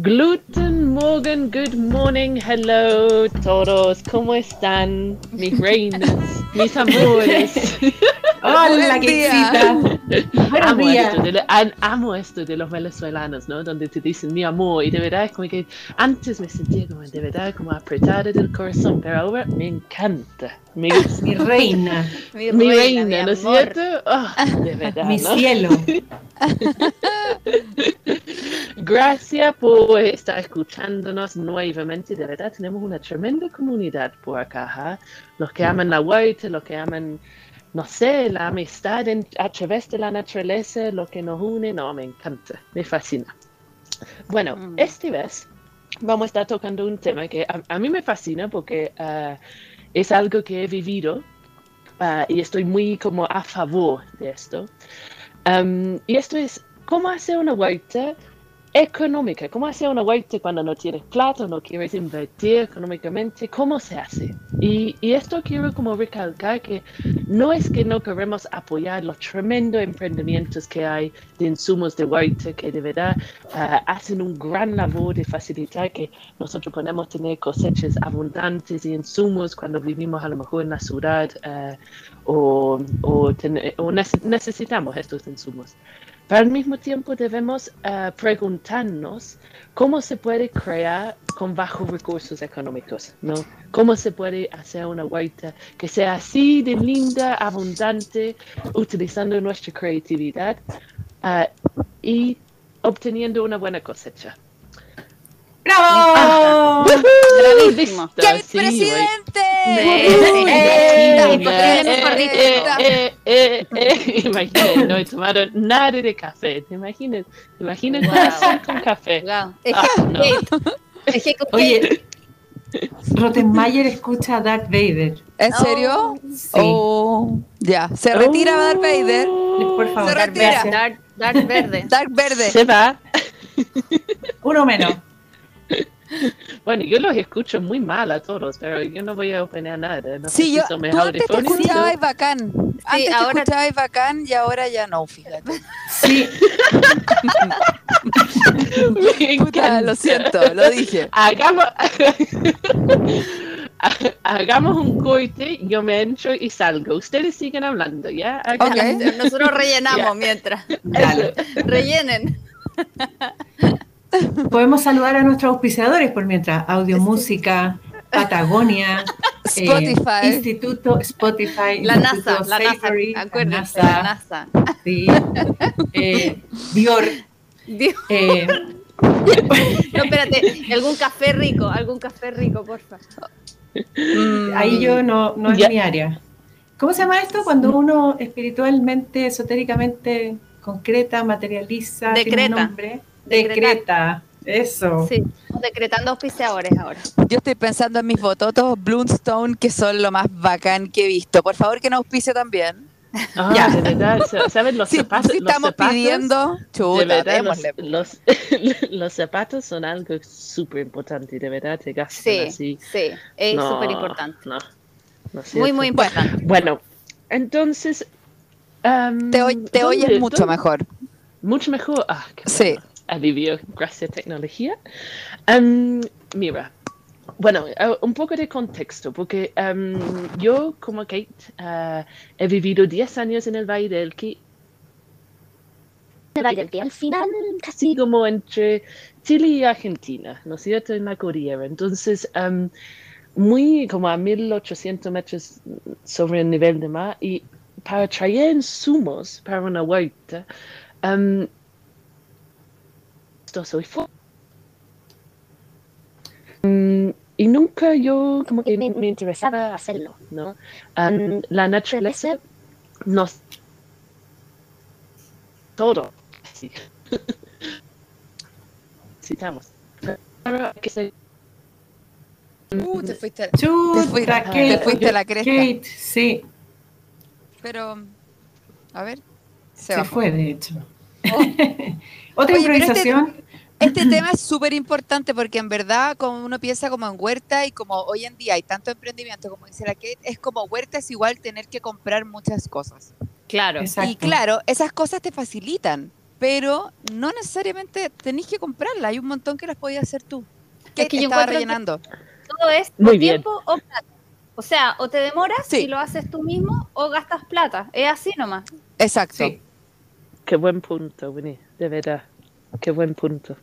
Gluten Morgan, good morning, hello todos, ¿cómo están? Mis reinas, mis amores. Hola, querida. amo, esto de, amo esto de los venezolanos, ¿no? Donde te dicen mi amor y de verdad es como que antes me sentía como de verdad como apretada del corazón, pero ahora me encanta. mi reina. Mi, reina, ¿no es cierto? Oh, de verdad, mi cielo. Gracias por estar escuchándonos nuevamente. De verdad, tenemos una tremenda comunidad por acá. Los que aman la huerta, los que aman, no sé, la amistad a través de la naturaleza, lo que nos une. No, me encanta, me fascina. Bueno, mm. esta vez vamos a estar tocando un tema que a, mí me fascina porque uh, es algo que he vivido uh, y estoy muy como a favor de esto. Um, y esto es cómo hacer una huerta económica. ¿Cómo hacer una huerta cuando no tienes plata, no quieres invertir económicamente? ¿Cómo se hace? Y, esto quiero como recalcar que no es que no queremos apoyar los tremendos emprendimientos que hay de insumos de huerta que de verdad ah, hacen un gran labor de facilitar que nosotros podemos tener cosechas abundantes y insumos cuando vivimos a lo mejor en la ciudad ah, o, o necesitamos estos insumos. Pero al mismo tiempo debemos eh, preguntarnos cómo se puede crear con bajos recursos económicos, ¿no? Cómo se puede hacer una huerta que sea así de linda, abundante, utilizando nuestra creatividad eh, y obteniendo una buena cosecha. ¡Bravo! ¡Bravísimo! ¡Qué sí, presidente! Imagínate, no he tomado nada de café. ¿Te imaginas? ¿Te imaginas wow. con café? Wow. Ah, no. Oye, Rottenmeier escucha a Darth Vader. ¿En serio? Oh, sí. Oh, ya. Se retira oh, Darth Vader. Por favor. Se retira. Darth, Darth Verde. Darth Verde. Se va. Uno menos. Bueno, yo los escucho muy mal a todos, pero yo no voy a opinar nada. No sí, yo, tú antes te escuchabas bacán. Antes sí, ahora... te escuchabas bacán y ahora ya no, fíjate. Sí. Puta, lo siento, lo dije. Hagamos... Hagamos un coite, yo me entro y salgo. Ustedes siguen hablando, ¿ya? Okay. Nosotros rellenamos mientras. Dale. Rellenen. Podemos saludar a nuestros auspiciadores por mientras. Audio Música, Patagonia, eh. Instituto Spotify, la NASA, la NASA, la NASA. Sí. Eh, Dior. Dior. Eh, no, espérate, algún café rico, algún café rico, porfa. Mm, ahí yo no, no es mi área. ¿Cómo se llama esto? Cuando uno espiritualmente, esotéricamente concreta, materializa, Decreta. tiene un nombre. Decreta. Eso. Sí, decretando auspiciadores ahora. Yo estoy pensando en mis bototos Bloomstone, que son lo más bacán que he visto. Por favor, que nos auspice también. Ah, ya. de verdad, ¿sabes? Los zapatos. Si estamos pidiendo, chuta, de verdad, los, los, zapatos son algo súper importante, de verdad, te gastan sí, así. Sí, es súper importante. No, no muy, muy importante. Bueno, entonces. Um, te, te oyes mucho mejor. Mucho mejor. Ah, qué sí. Bueno alivio gracias a tecnología. Um, mira, bueno, uh, un poco de contexto, porque um, yo como Kate uh, he vivido 10 años en el Valle del Elqui. El Valle del al final casi como entre Chile y Argentina, ¿no es cierto? En la cordillera. Entonces, um, muy como a 1800 metros sobre el nivel de mar y para traer insumos para una huerta, um, soy mm, y nunca yo como que me, interesaba hacerlo, ¿no? Um, la naturaleza nos... Todo. Sí. Necesitamos. Que Uh, te fuiste, Chuta, te fuiste, Kate, te fuiste a la cresta. Kate, sí. Pero, a ver, se, se fue, de hecho. Oh. Otra Oye, improvisación. Este, este, tema es súper importante porque en verdad, como uno piensa como en huerta y como hoy en día hay tanto emprendimiento, como dice la Kate, es como huerta es igual tener que comprar muchas cosas. Claro. Y claro, esas cosas te facilitan. pero no necesariamente tenéis que comprarla, hay un montón que las podías hacer tú. ¿Qué Es que te yo estaba encuentro que- rellenando? Todo es Muy bien. tiempo o plata. O sea, o te demoras Sí. y lo haces tú mismo o gastas plata. Es así nomás. Exacto. Sí. Qué buen punto, Winnie, de verdad. Qué buen punto.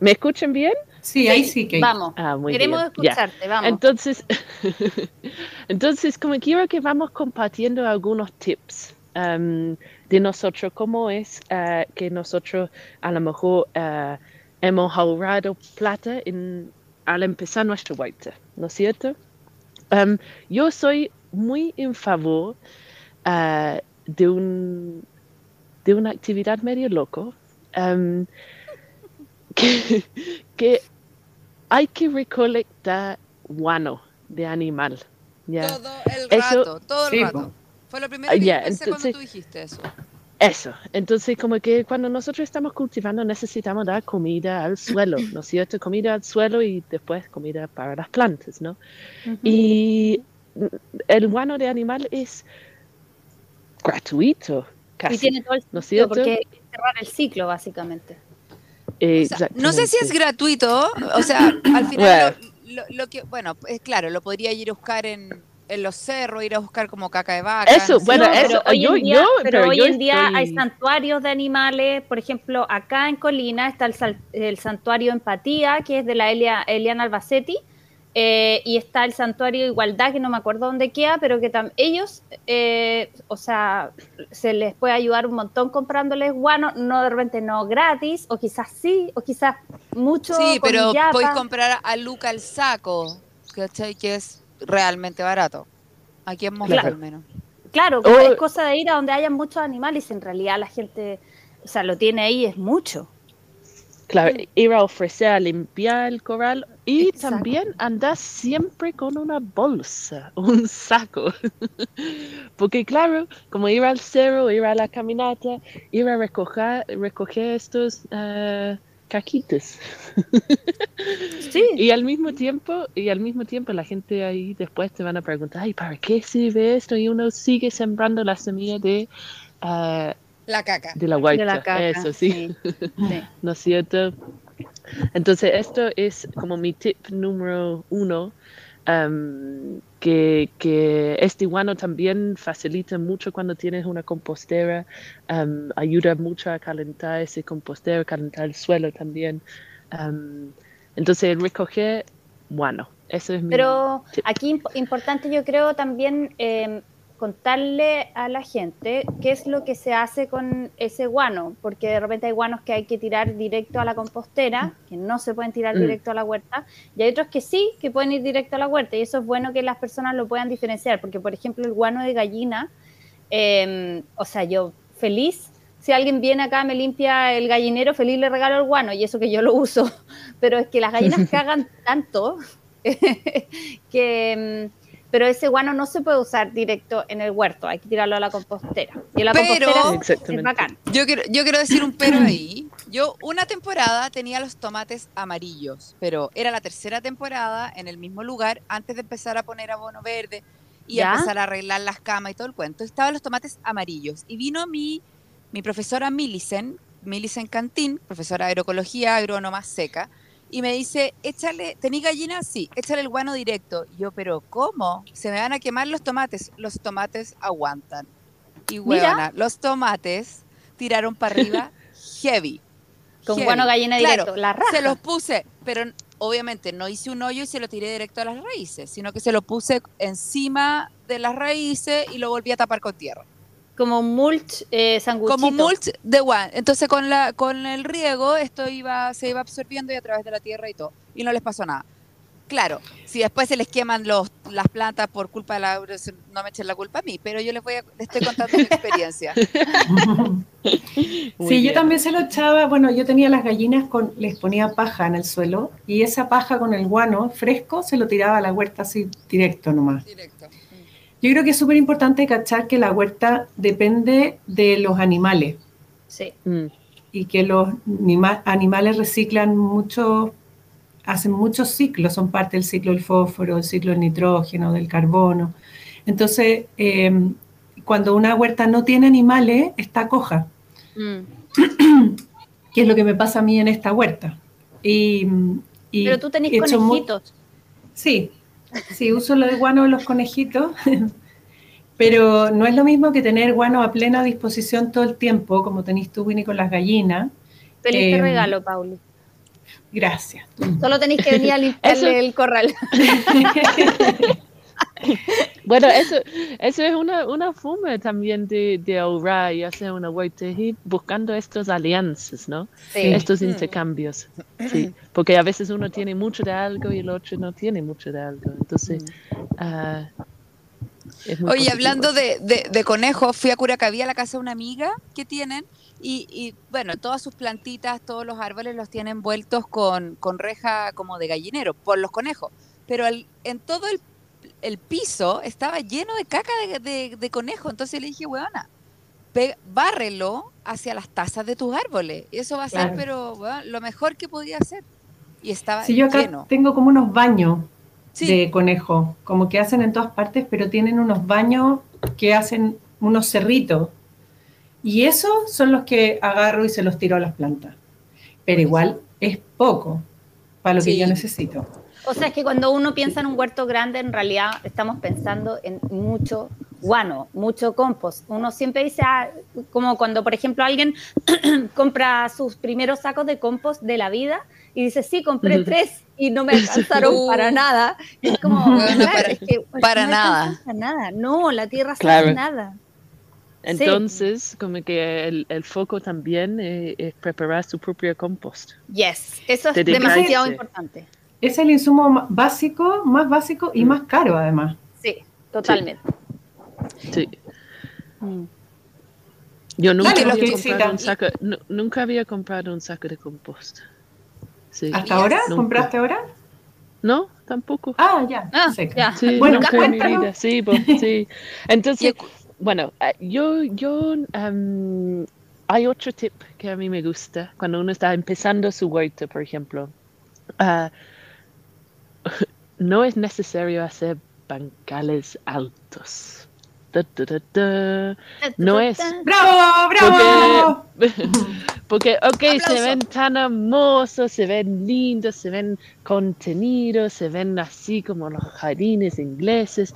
¿Me escuchan bien? Sí, ahí sí que. Vamos. Ah, muy Queremos bien. Ya. escucharte, vamos. Entonces, entonces, como quiero que vamos compartiendo algunos tips um, de nosotros, cómo es uh, que nosotros a lo mejor uh, hemos ahorrado plata en, al empezar nuestra huerta, ¿no es cierto? Um, yo soy muy en favor uh, de, un, de una actividad medio loco um, que, que hay que recolectar guano de animal. ¿ya? Todo el Eso- rato, todo el Sí, rato. Fue lo primero Ah, que pensé entonces- cuando tú dijiste eso. Eso, entonces como que cuando nosotros estamos cultivando necesitamos dar comida al suelo, ¿no es cierto? Comida al suelo y después comida para las plantas, ¿no? Y el guano de animal es gratuito, casi. Y tiene todo el ¿no es sentido cierto? porque hay que cerrar el ciclo, básicamente. Eh, O sea, no sé si es gratuito, o sea, al final lo, lo- lo que, bueno, es claro, lo podría ir a buscar en, en los cerros, ir a buscar como caca de vaca. Eso, no sé. bueno, No, pero eso, hoy yo- en día, yo- pero pero hoy yo en día hay santuarios de animales, por ejemplo, acá en Colina está el, sal- el santuario Empatía, que es de la Elia- Eliana Albacete, eh, y está el santuario Igualdad, que no me acuerdo dónde queda, pero que tam- ellos, eh, o sea, se les puede ayudar un montón comprándoles guano, no de repente no gratis, o quizás sí, o quizás mucho. Sí, pero podéis comprar a Luca el saco, ¿cachai? Que es realmente barato. Aquí en Claro. al menos. Claro, como O- es cosa de ir a donde haya muchos animales y en realidad la gente, o sea, lo tiene ahí, es mucho. Claro, ir a ofrecer a limpiar el coral y Exacto. también andar siempre con una bolsa, un saco. Porque claro, como ir al cerro, ir a la caminata, ir a recoger, recoger estos eh, caquitos. Sí. Y al mismo tiempo, y al mismo tiempo la gente ahí después te van a preguntar, ay, ¿para qué sirve esto? Y uno sigue sembrando la semilla de, eh, La caca. de la huerta. de la caca. Eso sí. sí. ¿no es cierto? Entonces, esto es como mi tip número uno, am, que, que este guano también facilita mucho cuando tienes una compostera, am, ayuda mucho a calentar ese compostero, calentar el suelo también. Am, entonces, recoger guano, eso es mi Pero tip. aquí imp- importante yo creo también eh, contarle a la gente qué es lo que se hace con ese guano, porque de repente hay guanos que hay que tirar directo a la compostera, que no se pueden tirar Mm. directo a la huerta, y hay otros que sí, que pueden ir directo a la huerta, y eso es bueno que las personas lo puedan diferenciar, porque por ejemplo el guano de gallina, eh, o sea, yo feliz, si alguien viene acá, me limpia el gallinero, feliz le regalo el guano, y eso que yo lo uso, pero es que las gallinas cagan tanto que... Pero ese guano no se puede usar directo en el huerto, hay que tirarlo a la compostera. Y la Pero- compostera es bacán. Yo quiero, yo quiero decir un pero ahí. Yo una temporada tenía los tomates amarillos, pero era la tercera temporada en el mismo lugar antes de empezar a poner abono verde y ¿Ya? empezar a arreglar las camas y todo el cuento. Estaban los tomates amarillos y vino mi, mi profesora Millicent, Millicent Cantín, profesora de agroecología, agrónoma seca, y me dice, échale, ¿tení gallinas? Sí, échale el guano directo. Y yo, pero ¿cómo? Se me van a quemar los tomates. Los tomates aguantan. Y huevona, los tomates tiraron para arriba heavy. Con heavy. guano gallina Claro, directo, la raja. Se los puse, pero obviamente no hice un hoyo y se lo tiré directo a las raíces, sino que se lo puse encima de las raíces y lo volví a tapar con tierra. Como mulch eh, sanguchito. Como mulch de guan. Entonces con la con el riego esto iba se iba absorbiendo y a través de la tierra y todo y no les pasó nada. Claro, si después se les queman los, las plantas por culpa de la no me echen la culpa a mí, pero yo les voy a, les estoy contando mi experiencia. Sí, yo también se lo echaba, bueno, yo tenía las gallinas con, les ponía paja en el suelo y esa paja con el guano fresco se lo tiraba a la huerta así directo nomás. Directo. Yo creo que es súper importante cachar que la huerta depende de los animales Sí. Mm, y que los anima- animales reciclan mucho, hacen muchos ciclos, son parte del ciclo del fósforo, del ciclo del nitrógeno, del carbono. Entonces, eh, cuando una huerta no tiene animales, está coja. mm. que es lo que me pasa a mí en esta huerta. Y, Pero tú tenés conejitos. Sí, sí, uso lo de guano de los conejitos, pero no es lo mismo que tener guano a plena disposición todo el tiempo, como tenéis tú, Winnie, con las gallinas. Feliz eh, regalo, Pauli. Gracias. Solo tenéis que venir a limpiarle el corral. bueno, eso, eso es una, una forma también de, de ahorrar y hacer una huerta buscando estas alianzas, ¿no? Estos mm. intercambios. Sí, porque a veces uno tiene mucho de algo y el otro no tiene mucho de algo. Entonces, uh, Oye, hablando de, de, conejos, fui a Curacaví a la casa de una amiga que tienen y, bueno, todas sus plantitas, todos los árboles los tienen envueltos con, con reja como de gallinero por los conejos. Pero en todo el, el, piso estaba lleno de caca de, de, conejo. Entonces le dije, weona, bárrelo hacia las tazas de tus árboles. Y eso va a ser, pero lo mejor que podía hacer. Y estaba si yo acá tengo como unos baños de conejo, como que hacen en todas partes, pero tienen unos baños que hacen unos cerritos. Y esos son los que agarro y se los tiro a las plantas. Pero igual es poco para lo que yo necesito. O sea, es que cuando uno piensa en un huerto grande, en realidad estamos pensando en mucho guano, mucho compost. Uno siempre dice, ah, como cuando, por ejemplo, alguien compra sus primeros sacos de compost de la vida y dice, sí, compré tres y no me alcanzaron para nada. es como, para, que, para no nada. nada. No, la tierra sabe nada. Entonces, como que el, el foco también es, preparar su propio compost. Yes, eso es demasiado importante. Es el insumo básico, más básico y mm. más caro además. Sí, totalmente. Sí. Mm. Yo nunca había, comprado un saco, nunca había comprado un saco de compost. ¿Hasta ahora? ¿Compraste ahora? No, tampoco. Ah, ya. Ah, Sí, bueno, nunca en mi vida. Sí, pues, sí. Entonces, bueno, eh, yo, yo, um, hay otro tip que a mí me gusta cuando uno está empezando su huerta, por ejemplo. Uh, no es necesario hacer bancales altos. No es. ¡Bravo! ¡Bravo! Porque, ok, se ven tan hermosos, se ven lindos, se ven contenidos, se ven así como los jardines ingleses,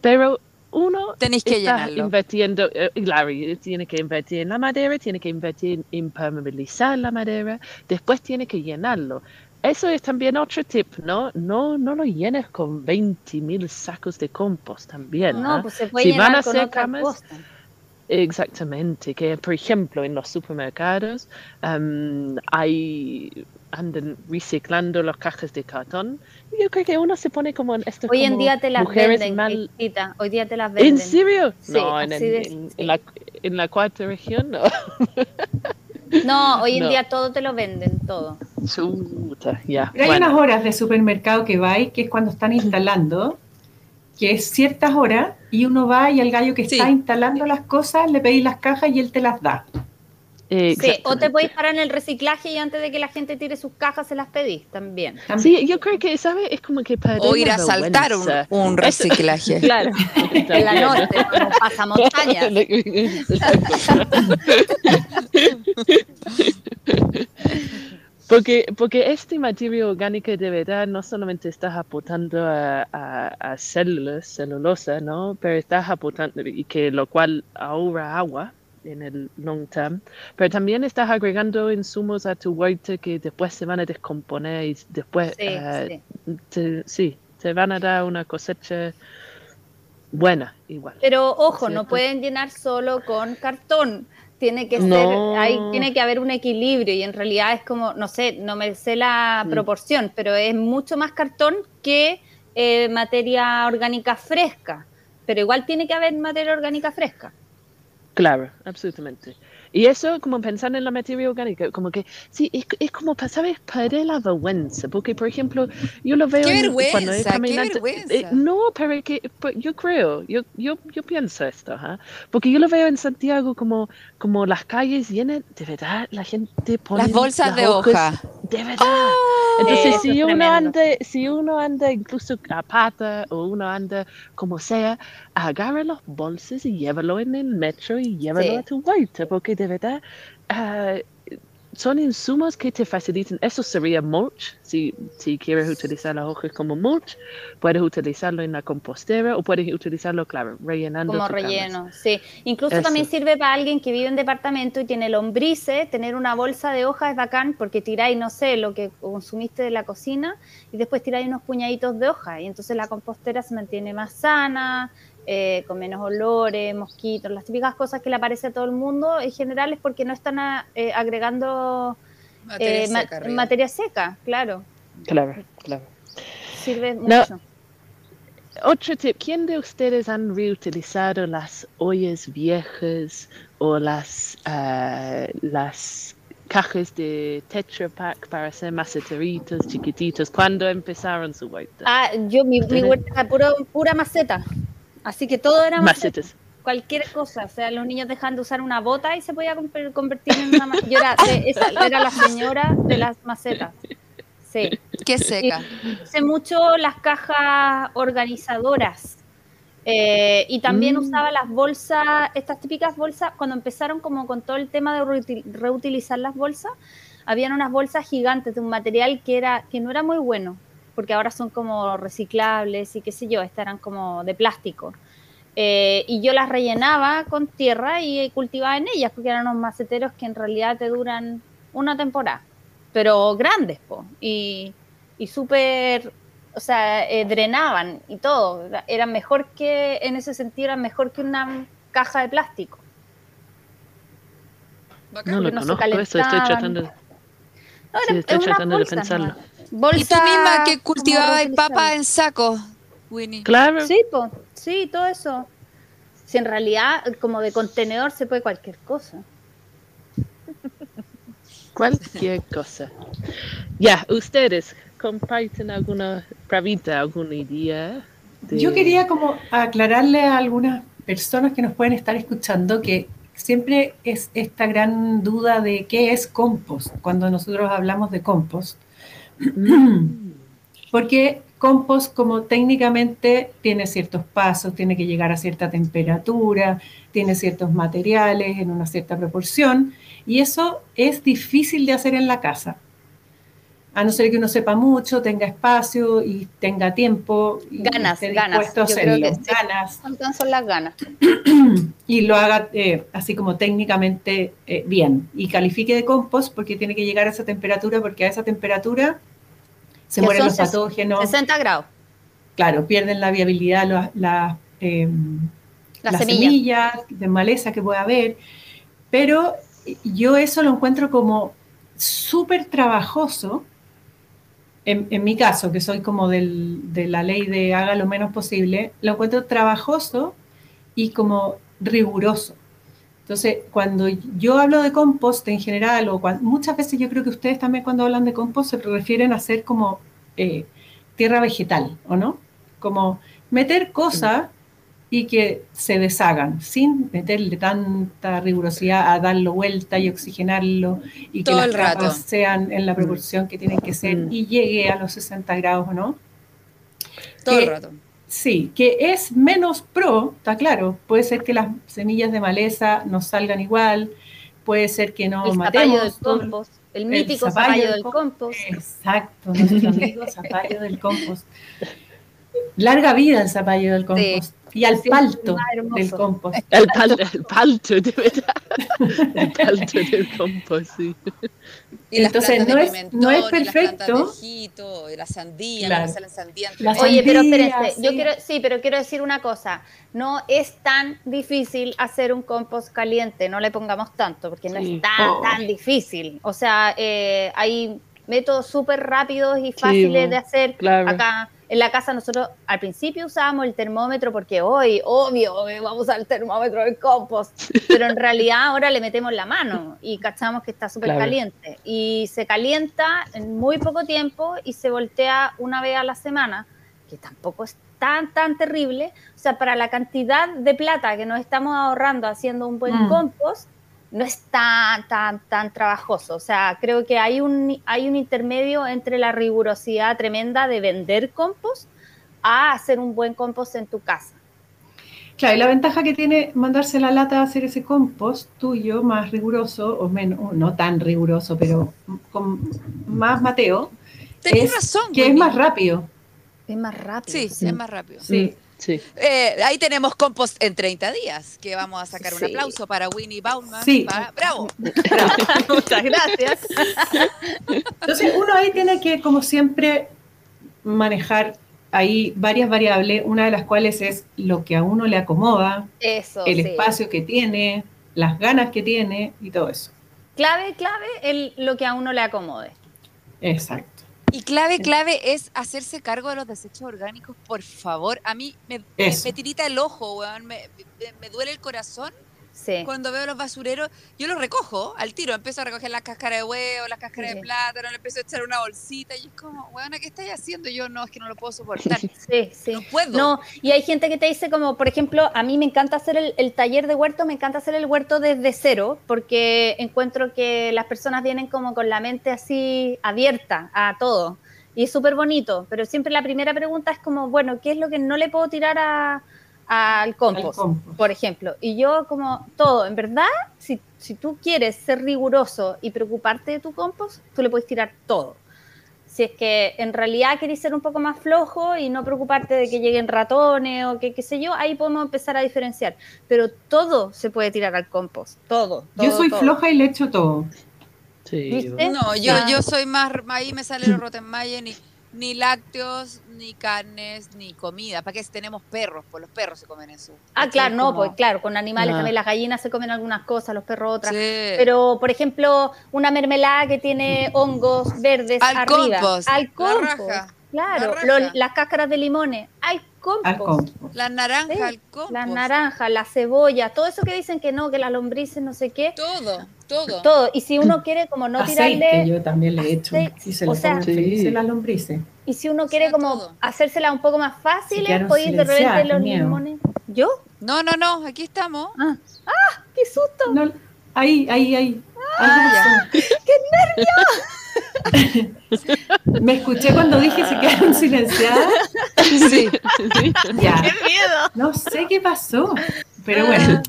pero uno Tenéis que está invirtiendo, eh, claro, tiene que invertir en la madera, tiene que invertir en impermeabilizar la madera, después tiene que llenarlo. Eso es también otro tip, ¿no? No, no lo llenes con 20.000 sacos de compost también. No, pues se puede si van a hacer camas, Exactamente, que por ejemplo en los supermercados um, hay andan reciclando las cajas de cartón. Yo creo que uno se pone como en esto. Hoy en día te las venden, mal... hoy día te las venden. ¿En serio? no, en, la, en la cuarta región no. No, hoy en día todo te lo venden, todo. Ya. Pero hay unas horas de supermercado que vais, que es cuando están instalando, que es ciertas horas, y uno va y al gallo que está instalando las cosas le pedís las cajas y él te las da. Sí, o te podéis parar en el reciclaje y antes de que la gente tire sus cajas se las pedís también. Sí, yo creo que, ¿sabes? Es como que para. O ir a saltar un, reciclaje. claro, en la norte, como pasa montañas. Porque, porque este material orgánico de verdad no solamente estás aportando a, a, células, celulosa, ¿no? Pero estás aportando, y que lo cual ahorra agua en el long term, pero también estás agregando insumos a tu huerta que después se van a descomponer y después sí, Te, sí, te van a dar una cosecha buena igual. Pero ojo, no pueden llenar solo con cartón. Tiene que ser, ahí tiene que haber un equilibrio y en realidad es como, no sé, no me sé la mm. proporción, pero es mucho más cartón que eh, materia orgánica fresca. Pero igual tiene que haber materia orgánica fresca. Claro, absolutamente. Y eso, como pensar en la materia orgánica, como que, sí, es, es como, ¿sabes? Para la vergüenza, porque, por ejemplo, yo lo veo ¿Qué cuando es caminante. Eh, no, pero que, pues, yo creo, yo, yo, yo pienso esto, ¿eh? porque yo lo veo en Santiago como, como las calles llenas, de verdad, la gente pone... Las bolsas de hoja. De verdad. ¡Oh! Entonces, si uno, anda, si uno anda incluso a pata o uno anda como sea, agarra los bolsas y llévalo en el metro y llévalo a tu huerta, porque de verdad ah, son insumos que te facilitan. Eso sería mulch. Si, si quieres utilizar las hojas como mulch, puedes utilizarlo en la compostera o puedes utilizarlo, claro, rellenando. Como tu camas. relleno, sí. Incluso Eso. también sirve para alguien que vive en departamento y tiene lombrices, tener una bolsa de hojas es bacán porque tiráis, no sé, lo que consumiste de la cocina y después tiráis unos puñaditos de hojas y entonces la compostera se mantiene más sana, eh, con menos olores, mosquitos, las típicas cosas que le aparece a todo el mundo en general es porque no están a- eh, agregando Materia eh, ma- materia seca, claro, Claro, claro. sirve No. mucho. Otro tip, ¿quién de ustedes han reutilizado las ollas viejas o las, ah, las cajas de Tetra Pak para hacer maceteritos chiquititos cuando empezaron su huerta? Ah, yo mi, mi huerta puro- pura maceta, así que todo era maceta. Macetas. cualquier cosa, o sea, los niños dejan de usar una bota y se podía conver- convertir en una maceta. Yo era, de esa, era la señora de las macetas. Sí. Qué seca. Usé mucho las cajas organizadoras. eh, y también Mm. usaba las bolsas, estas típicas bolsas, cuando empezaron como con todo el tema de reutil- reutilizar las bolsas, habían unas bolsas gigantes de un material que, era, que no era muy bueno, porque ahora son como reciclables y qué sé yo, estas eran como de plástico. Eh, y yo las rellenaba con tierra y cultivaba en ellas, porque eran unos maceteros que en realidad te duran una temporada, pero grandes, po, y, y súper, o sea, eh, drenaban y todo. Era- Eran mejor que, en ese sentido, eran mejor que una caja de plástico. No lo no se conozco, eso estoy tratando, No, sí, eran- estoy tratando de pensarlo. nomás. Y tú Bolsa misma que cultivabas reutilizable. papa en saco, Winnie. Claro, Sí, po, sí, todo eso. Si en realidad, como de contenedor, se puede cualquier cosa. cualquier cosa. Ya, ustedes comparten alguna pravita, alguna idea. de- Yo quería como aclararle a algunas personas que nos pueden estar escuchando que siempre es esta gran duda de qué es compost cuando nosotros hablamos de compost. Porque compost como técnicamente tiene ciertos pasos, tiene que llegar a cierta temperatura, tiene ciertos materiales en una cierta proporción y eso es difícil de hacer en la casa. A no ser que uno sepa mucho, tenga espacio y tenga tiempo y Ganas, esté ganas. Yo creo que sí. Ganas ¿Cuántas son las ganas? y lo haga eh, así como técnicamente eh, bien y califique de compost porque tiene que llegar a esa temperatura porque a esa temperatura se mueren son los patógenos, 60 grados. claro, pierden la viabilidad las, las, eh, Las las semillas. semillas de maleza que pueda haber, pero yo eso lo encuentro como súper trabajoso, en, en mi caso, que soy como del- de la ley de haga lo menos posible, lo encuentro trabajoso y como riguroso. Entonces, cuando yo hablo de compost en general, o cuan- muchas veces yo creo que ustedes también cuando hablan de compost se refieren a hacer como eh, tierra vegetal, ¿o no? Como meter cosas y que se deshagan, sin meterle tanta rigurosidad a darlo vuelta y oxigenarlo y que Todo las el rato. capas sean en la proporción que tienen que ser Mm. y llegue a los 60 grados, ¿o no? Todo el que- rato. Sí, que es menos pro, está claro. Puede ser que las semillas de maleza nos salgan igual, puede ser que no el zapallo matemos. del compost. El mítico zapallo zapallo del del compost. Exacto, nuestro amigo zapallo del compost. Larga vida el zapallo del compost. Y al palto del compost. El, pal- el palto, de verdad. El palto del compost, sí. Y las Entonces, plantas no de es- pimentón, no es y las plantas perfecto. de y la sandía, Claro. salen sandía La medio. Oye, pero Sandía, espérense, yo sí. quiero, sí, pero quiero decir una cosa. No es tan difícil hacer un compost caliente, no le pongamos tanto, porque no Sí. es tan, Oh. tan difícil. O sea, eh, hay métodos súper rápidos y fáciles de hacer. claro. Acá en la casa nosotros al principio usábamos el termómetro porque hoy, obvio, vamos a usar el termómetro del compost, pero en realidad ahora le metemos la mano y cachamos que está súper Claro. caliente y se calienta en muy poco tiempo y se voltea una vez a la semana, que tampoco es tan, tan terrible. O sea, para la cantidad de plata que nos estamos ahorrando haciendo un buen Mm. compost, no es tan, tan, tan trabajoso. O sea, creo que hay un, hay un intermedio entre la rigurosidad tremenda de vender compost a hacer un buen compost en tu casa. Claro, y la ventaja que tiene mandarse la lata a hacer ese compost tuyo más riguroso, o menos, o no tan riguroso, pero con más Mateo, Tenés es razón, que es más rápido. Es más rápido. Sí, sí, es más rápido. Sí. Sí. Eh, ahí tenemos compost en 30 días, que vamos a sacar un aplauso para Winnie Bauman. Sí. para- ¡Bravo! Muchas gracias. Entonces uno ahí tiene que, como siempre, manejar ahí varias variables, una de las cuales es lo que a uno le acomoda, Eso. el sí. espacio que tiene, las ganas que tiene y todo eso. Clave, clave, el, lo que a uno le acomode. Exacto. Y clave, clave es hacerse cargo de los desechos orgánicos, por favor. A mí me, me, Eso. me tirita el ojo, weón. Me, me- me duele el corazón Sí. cuando veo los basureros. Yo los recojo al tiro. Empiezo a recoger las cáscaras de huevo, las cáscaras Sí. de plátano, le empiezo a echar una bolsita. Y es como, weón, ¿qué estáis haciendo? Yo no, es que no lo puedo soportar. Sí, sí. No puedo. No, y hay gente que te dice como, por ejemplo, a mí me encanta hacer el, el taller de huerto, me encanta hacer el huerto desde cero, porque encuentro que las personas vienen como con la mente así abierta a todo. Y es súper bonito, pero siempre la primera pregunta es como, bueno, ¿qué es lo que no le puedo tirar a- al compost? Al compost. por ejemplo. Y yo como todo, en verdad, si, si tú quieres ser riguroso y preocuparte de tu compost, tú le puedes tirar todo. Si es que en realidad querés ser un poco más flojo y no preocuparte de que lleguen ratones o que qué sé yo, ahí podemos empezar a diferenciar. Pero todo se puede tirar al compost, todo. Yo soy todo. floja y le echo todo. Sí. ¿Viste? No, yo, Ah. yo soy más, ahí me sale los Rottenmeier, ni, ni lácteos, ni carnes, ni comida. ¿Para qué si tenemos perros? Pues los perros se comen eso. Ah, claro, no, Como- pues claro, con animales Ah. también las gallinas se comen algunas cosas, los perros otras. Sí. Pero, por ejemplo, una mermelada que tiene hongos verdes Al arriba. compost, Al la compost. raja, Claro, la lo- las cáscaras de limones. Al compost. Al compost. Las naranjas, Sí, al compost. Las naranjas, la cebolla, todo eso que dicen que no, que las lombrices, no sé qué. Todo, todo. Todo. Y si uno quiere como no Aceite tirarle, yo también le echo. aceite, Y se o sea- Sí. felices las lombrices. y si uno O quiere sea, como todo. hacérsela un poco más fácil, podéis de repente los qué miedo. limones. ¿Yo? No, no, no, aquí estamos. Ah, ¡Ah! ¡Qué susto! No, ahí, ahí, ahí. Ah, pasó. Me escuché cuando dije se quedaron silenciadas. Sí. Ya. miedo! No sé qué pasó. Pero bueno,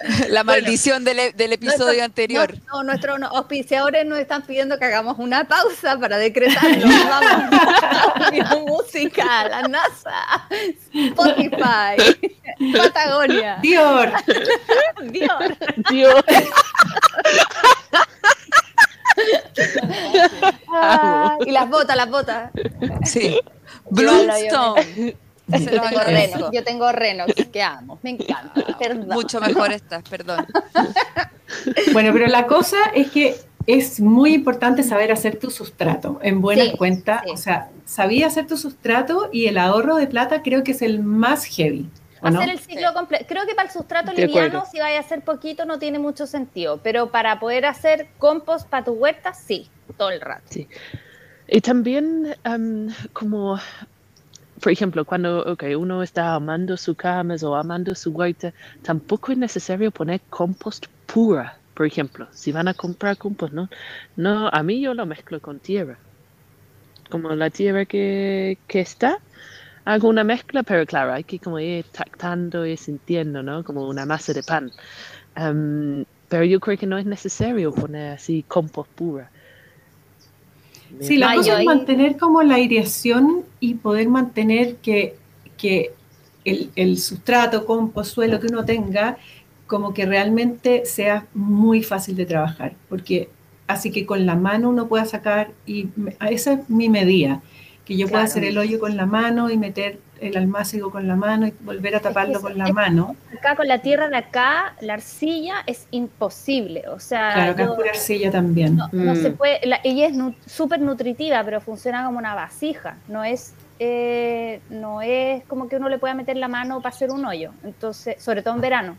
La maldición del, e- del episodio anterior. No, no, nuestros no- auspiciadores nos están pidiendo que hagamos una pausa para decretarlo. Vamos. Música, la NASA, Spotify, Patagonia, Dior. Dior. Dios. Ah, y las botas, las botas. Sí. Bloomstone. Yo tengo. Renox, yo tengo Renox, que amo, me encanta, perdón. Mucho mejor estas, perdón. Bueno, pero la cosa es que es muy importante saber hacer tu sustrato en buenas Sí, cuentas. sí. O sea, sabía hacer tu sustrato y el ahorro de plata creo que es el más heavy. Hacer el ciclo completo. Creo que para el sustrato De liviano, acuerdo. si vaya a hacer poquito, no tiene mucho sentido. Pero para poder hacer compost para tu huerta, sí, todo el rato. Y también em, como, por ejemplo, cuando okay, uno está amando su camas o amando su huerta, tampoco es necesario poner compost pura, por ejemplo. Si van a comprar compost, ¿no? No, a mí yo lo mezclo con tierra. Como la tierra que, que está, hago una mezcla, pero claro, hay que como ir tactando y sintiendo, ¿no? Como una masa de pan. Em, pero yo creo que no es necesario poner así compost pura. Sí, la cosa es mantener como la aireación y poder mantener que, que el, el sustrato, compost, suelo que uno tenga, como que realmente sea muy fácil de trabajar. Porque así que con la mano uno pueda sacar, y esa es mi medida, que yo pueda Claro. hacer el hoyo con la mano y meter el almácigo con la mano y volver a taparlo eso- con la es- mano. Acá con la tierra de acá, la arcilla es imposible. O sea, Claro, acá es pura arcilla también. no, no Mm. se puede. la- ella es nu- súper nutritiva, pero funciona como una vasija. No es, eh, no es como que uno le pueda meter la mano para hacer un hoyo. Entonces, sobre todo en verano.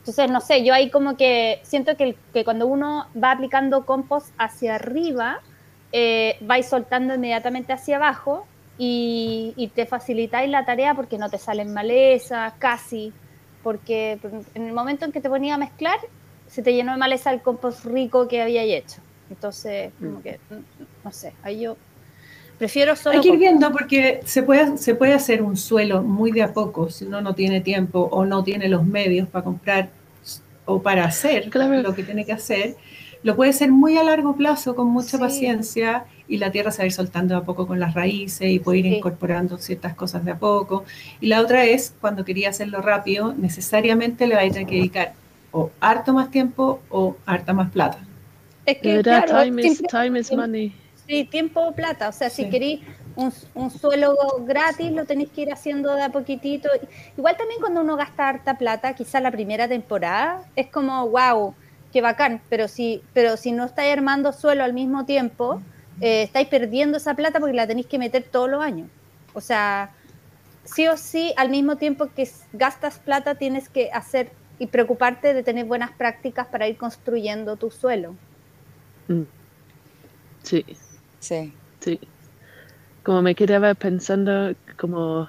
Entonces, no sé, yo ahí como que siento que, que cuando uno va aplicando compost hacia arriba, eh, vais soltando inmediatamente hacia abajo y, y te facilitáis la tarea porque no te salen malezas, casi, porque en el momento en que te ponía a mezclar, se te llenó de maleza el compost rico que había hecho. Entonces, como que, mm, no sé, ahí yo... Prefiero solo. Hay que ir viendo porque se puede, se puede hacer un suelo muy de a poco si uno no tiene tiempo o no tiene los medios para comprar o para hacer Claro. lo que tiene que hacer. Lo puede hacer muy a largo plazo con mucha Sí. paciencia y la tierra se va a ir soltando de a poco con las raíces y puede ir Sí. incorporando ciertas cosas de a poco. Y la otra es, cuando quería hacerlo rápido, necesariamente le va a tener que dedicar o harto más tiempo o harta más plata. Es que, verdad, claro, time is, time is money. Sí, tiempo o plata. O sea, si Sí. queréis un, un suelo gratis, lo tenéis que ir haciendo de a poquitito. Igual también cuando uno gasta harta plata, quizá la primera temporada, es como, wow, qué bacán. Pero si, pero si no estáis armando suelo al mismo tiempo, eh, estáis perdiendo esa plata porque la tenéis que meter todos los años. O sea, sí o sí, al mismo tiempo que gastas plata, tienes que hacer y preocuparte de tener buenas prácticas para ir construyendo tu suelo. Mm. Sí, Sí. sí. Como me quedaba pensando como,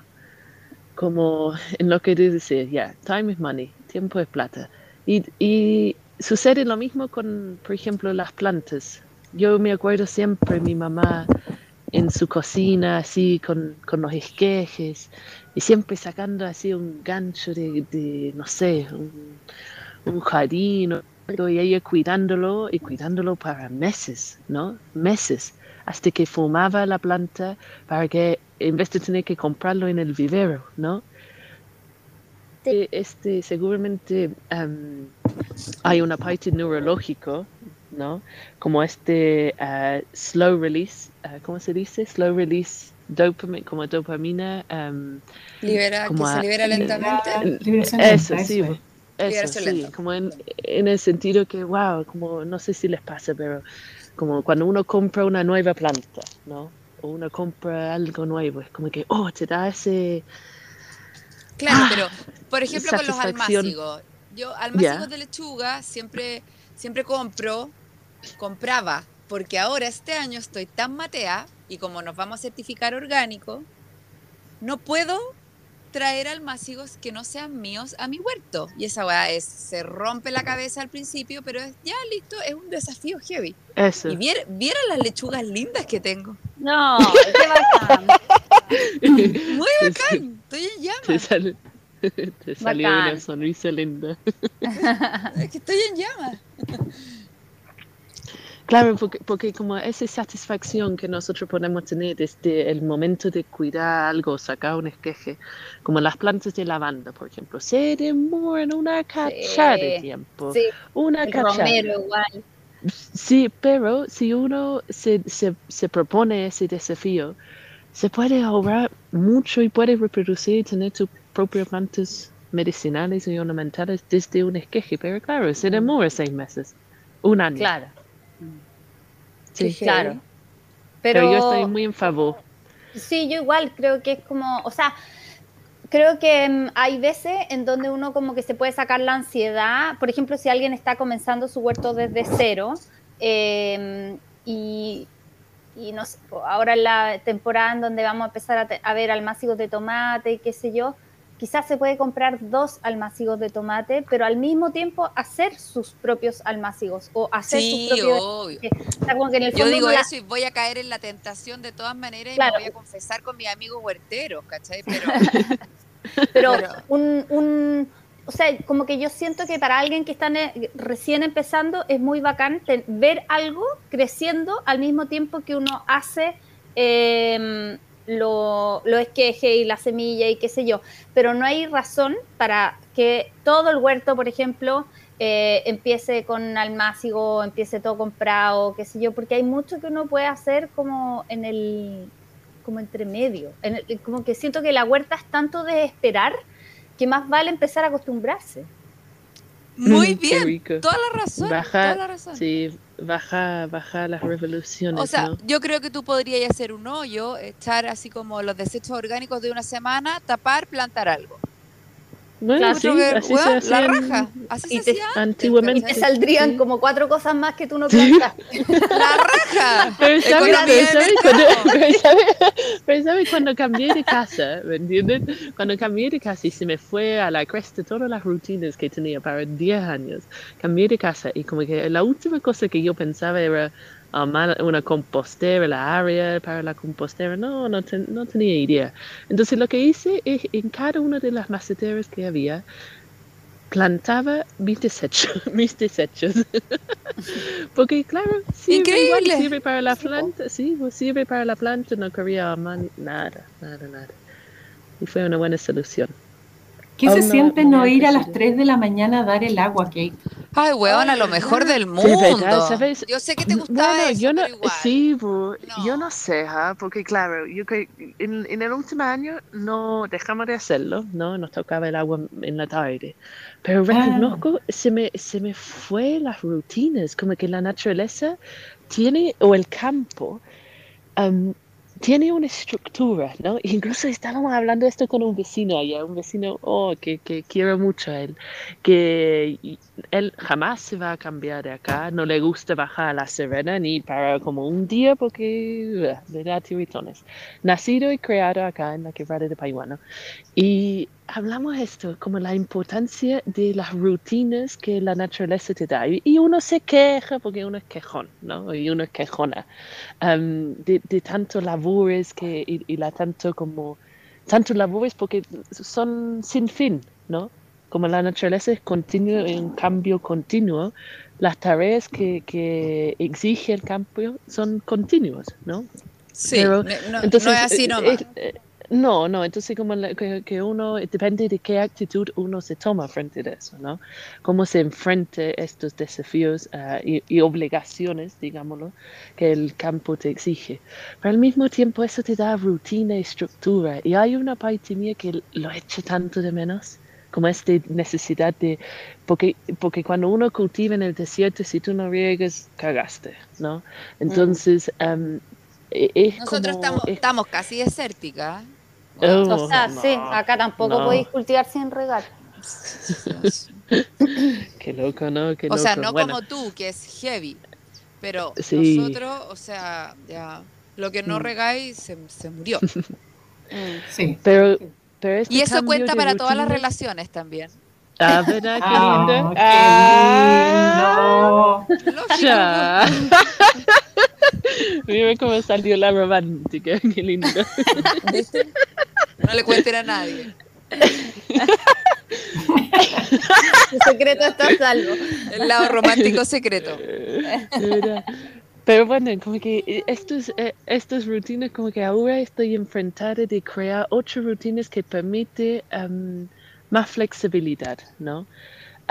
como en lo que tú decías, ya, time is money, tiempo es plata. Y, y sucede lo mismo con, por ejemplo, las plantas. Yo me acuerdo siempre mi mamá en su cocina, así con, con los esquejes, y siempre sacando así un gancho de, de, no sé, un, un jardín y ella cuidándolo y cuidándolo para meses, ¿no? Meses, hasta que formaba la planta para que, en vez de tener que comprarlo en el vivero, ¿no? Este, seguramente am, hay una parte neurológica, ¿no? Como este ah, slow release, ah, ¿cómo se dice? Slow release dopamina, como dopamina. am, Libera, Como que se libera lentamente. Liberación eso, lenta, sí, eso eso, sí, como en, en el sentido que, wow, como no sé si les pasa, pero como cuando uno compra una nueva planta, ¿no? O uno compra algo nuevo, es como que, oh, te da ese, Claro, Ah, pero por ejemplo con los almácigos. Yo almácigos de lechuga siempre, siempre compro, compraba, porque ahora este año estoy tan matea y como nos vamos a certificar orgánico, no puedo traer almácigos que no sean míos a mi huerto. Y esa weá es, se rompe la cabeza al principio, pero es ya listo, es un desafío heavy. eso. Y vier- vieran las lechugas lindas que tengo. No, qué bacán. Muy bacán, estoy en Te, llamas, sale- te salió Bacán. una sonrisa linda. es que estoy en llamas. Claro, porque, porque como esa satisfacción que nosotros podemos tener desde el momento de cuidar algo, sacar un esqueje, como las plantas de lavanda, por ejemplo, se demoran una cachada de tiempo. Sí, Una el cachada. romero igual. Sí, pero si uno se, se, se propone ese desafío, se puede ahorrar mucho y puede reproducir y tener tus propias plantas medicinales y ornamentales desde un esqueje. Pero claro, se demora seis meses, un año. Claro, Sí. Qué claro. Pero, Pero, yo estoy muy en favor. sí, yo igual creo que es como, o sea, creo que mm, hay veces en donde uno como que se puede sacar la ansiedad. Por ejemplo, si alguien está comenzando su huerto desde cero eh, y, y no sé, ahora en la temporada en donde vamos a empezar a, a ver almácigos de tomate y qué sé yo, quizás se puede comprar dos almácigos de tomate, pero al mismo tiempo hacer sus propios almácigos o hacer Sí, sus propios... obvio. o sea, como que en el Yo digo la- eso y voy a caer en la tentación de todas maneras y me voy a confesar con mis amigos huerteros, ¿cachai? Pero, pero Pero- un, un- o sea, como que yo siento que para alguien que está recién empezando es muy bacán ver algo creciendo al mismo tiempo que uno hace eh, lo, lo esqueje y la semilla y qué sé yo, pero no hay razón para que todo el huerto, por ejemplo, eh, empiece con almácigo, empiece todo comprado, qué sé yo, porque hay mucho que uno puede hacer como en el como entre medio. En el- como que siento que la huerta es tanto de esperar que más vale empezar a acostumbrarse. Muy Mm, Qué bien, rico. toda la razón, Baja, toda la razón. sí, baja, baja las revoluciones, O sea, ¿no? yo creo que tú podrías hacer un hoyo, echar así como los desechos orgánicos de una semana, tapar, plantar algo. Bueno, así weón, se la hacían raja, así y se te- hacía antes, Y antiguamente. te saldrían Sí. como cuatro cosas más que tú no plantaste. La raja. Pero ¿sabes, pero sabes cuando, pero sabes- pero sabes cuando cambié de casa, ¿me entiendes? Cuando cambié de casa y se me fue a la cresta todas las rutinas que tenía para 10 años, cambié de casa y como que la última cosa que yo pensaba era, una compostera, la área para la compostera, no, no, no tenía idea. Entonces lo que hice es en cada una de las maceteras que había, plantaba mis desechos, mis desechos. Porque claro, sirve, igual, sirve para la planta, sí, pues, sirve para la planta, no quería nada, nada, nada. Y fue una buena solución. ¿Qué se siente no ir a las 3 de la mañana a dar el agua, Kate? Ay, weón, a lo mejor del mundo. Yo sé que te gustaba bueno, yo no, igual. Sí, yo no sé, ¿ah? porque claro, yo que en, en, el último año no dejamos de hacerlo, ¿no? Nos tocaba el agua en la tarde. Pero ah. reconozco, se, me, se me fue las rutinas, como que la naturaleza tiene, o el campo, um, tiene una estructura, ¿no? Incluso estábamos hablando esto con un vecino allá, un vecino oh, que, que quiero mucho a él, que él jamás se va a cambiar de acá, no le gusta bajar a la Serena ni para como un día porque le da tiritones. Nacido y creado acá en la quebrada de Paiwana. Y hablamos esto, como la importancia de las rutinas que la naturaleza te da. Y uno se queja porque uno es quejón, ¿no? Y uno es quejona. Um, de, de, tanto labores que, y, la tanto como, tanto labores porque son sin fin, ¿no? Como la naturaleza es continuo, en cambio continuo, las tareas que, que exige el cambio son continuas, ¿no? Sí, no, entonces, no es así nomás. No, no, entonces como que, uno, depende de qué actitud uno se toma frente a eso, ¿no? Cómo se enfrenta estos desafíos uh, y, obligaciones, digámoslo, que el campo te exige. Pero al mismo tiempo eso te da rutina y estructura. Y hay una parte mía que lo echa tanto de menos, como esta necesidad de, porque, porque cuando uno cultiva en el desierto, si tú no riegas, cagaste, ¿no? Entonces, um, es Nosotros estamos, estamos casi desérticas. Oh, o sea, sí, acá tampoco podéis cultivar sin regar. Qué loco, ¿no? Qué o sea, no como tú, que es heavy. Pero nosotros, o sea, ya lo que no mm. regáis se, se murió. sí. Pero, pero este y eso cuenta para todas las relaciones también. Ah, ¿verdad? Qué lindo. Qué lindo. Ah. Mira cómo salió la romántica, qué lindo. No le cuenten a nadie. Su secreto está salvo. El lado romántico secreto. Pero bueno, como que estos, eh, estas rutinas, como que ahora estoy enfrentada de crear ocho rutinas que permite um, más flexibilidad, ¿no?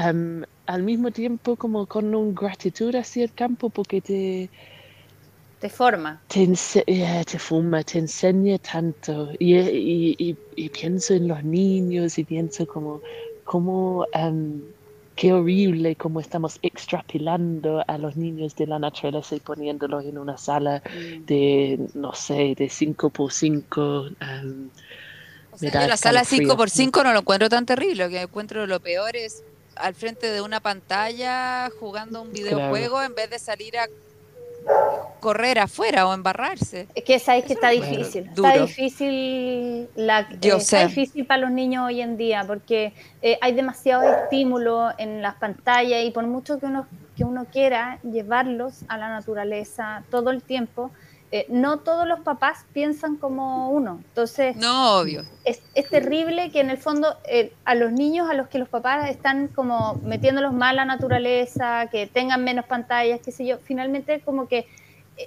Um, al mismo tiempo como con un gratitud hacia el campo porque te, te forma. Te, te forma, te enseña tanto. Y, pienso en los niños y pienso como, como um, qué horrible como estamos extrapilando a los niños de la naturaleza y poniéndolos en una sala mm. de, no sé, de 5 por 5 um, la sala 5 por 5 no lo encuentro tan terrible, lo que encuentro lo peor es al frente de una pantalla jugando un videojuego en vez de salir a correr afuera o embarrarse. Es que sabéis que está difícil. está difícil la, eh, está difícil para los niños hoy en día porque eh, hay demasiado estímulo en las pantallas y por mucho que uno que uno quiera llevarlos a la naturaleza todo el tiempo, eh, no todos los papás piensan como uno. Entonces, no, obvio. Es, terrible que en el fondo eh, a los niños a los que los papás están como metiéndolos más a la naturaleza, que tengan menos pantallas, qué sé yo, finalmente como que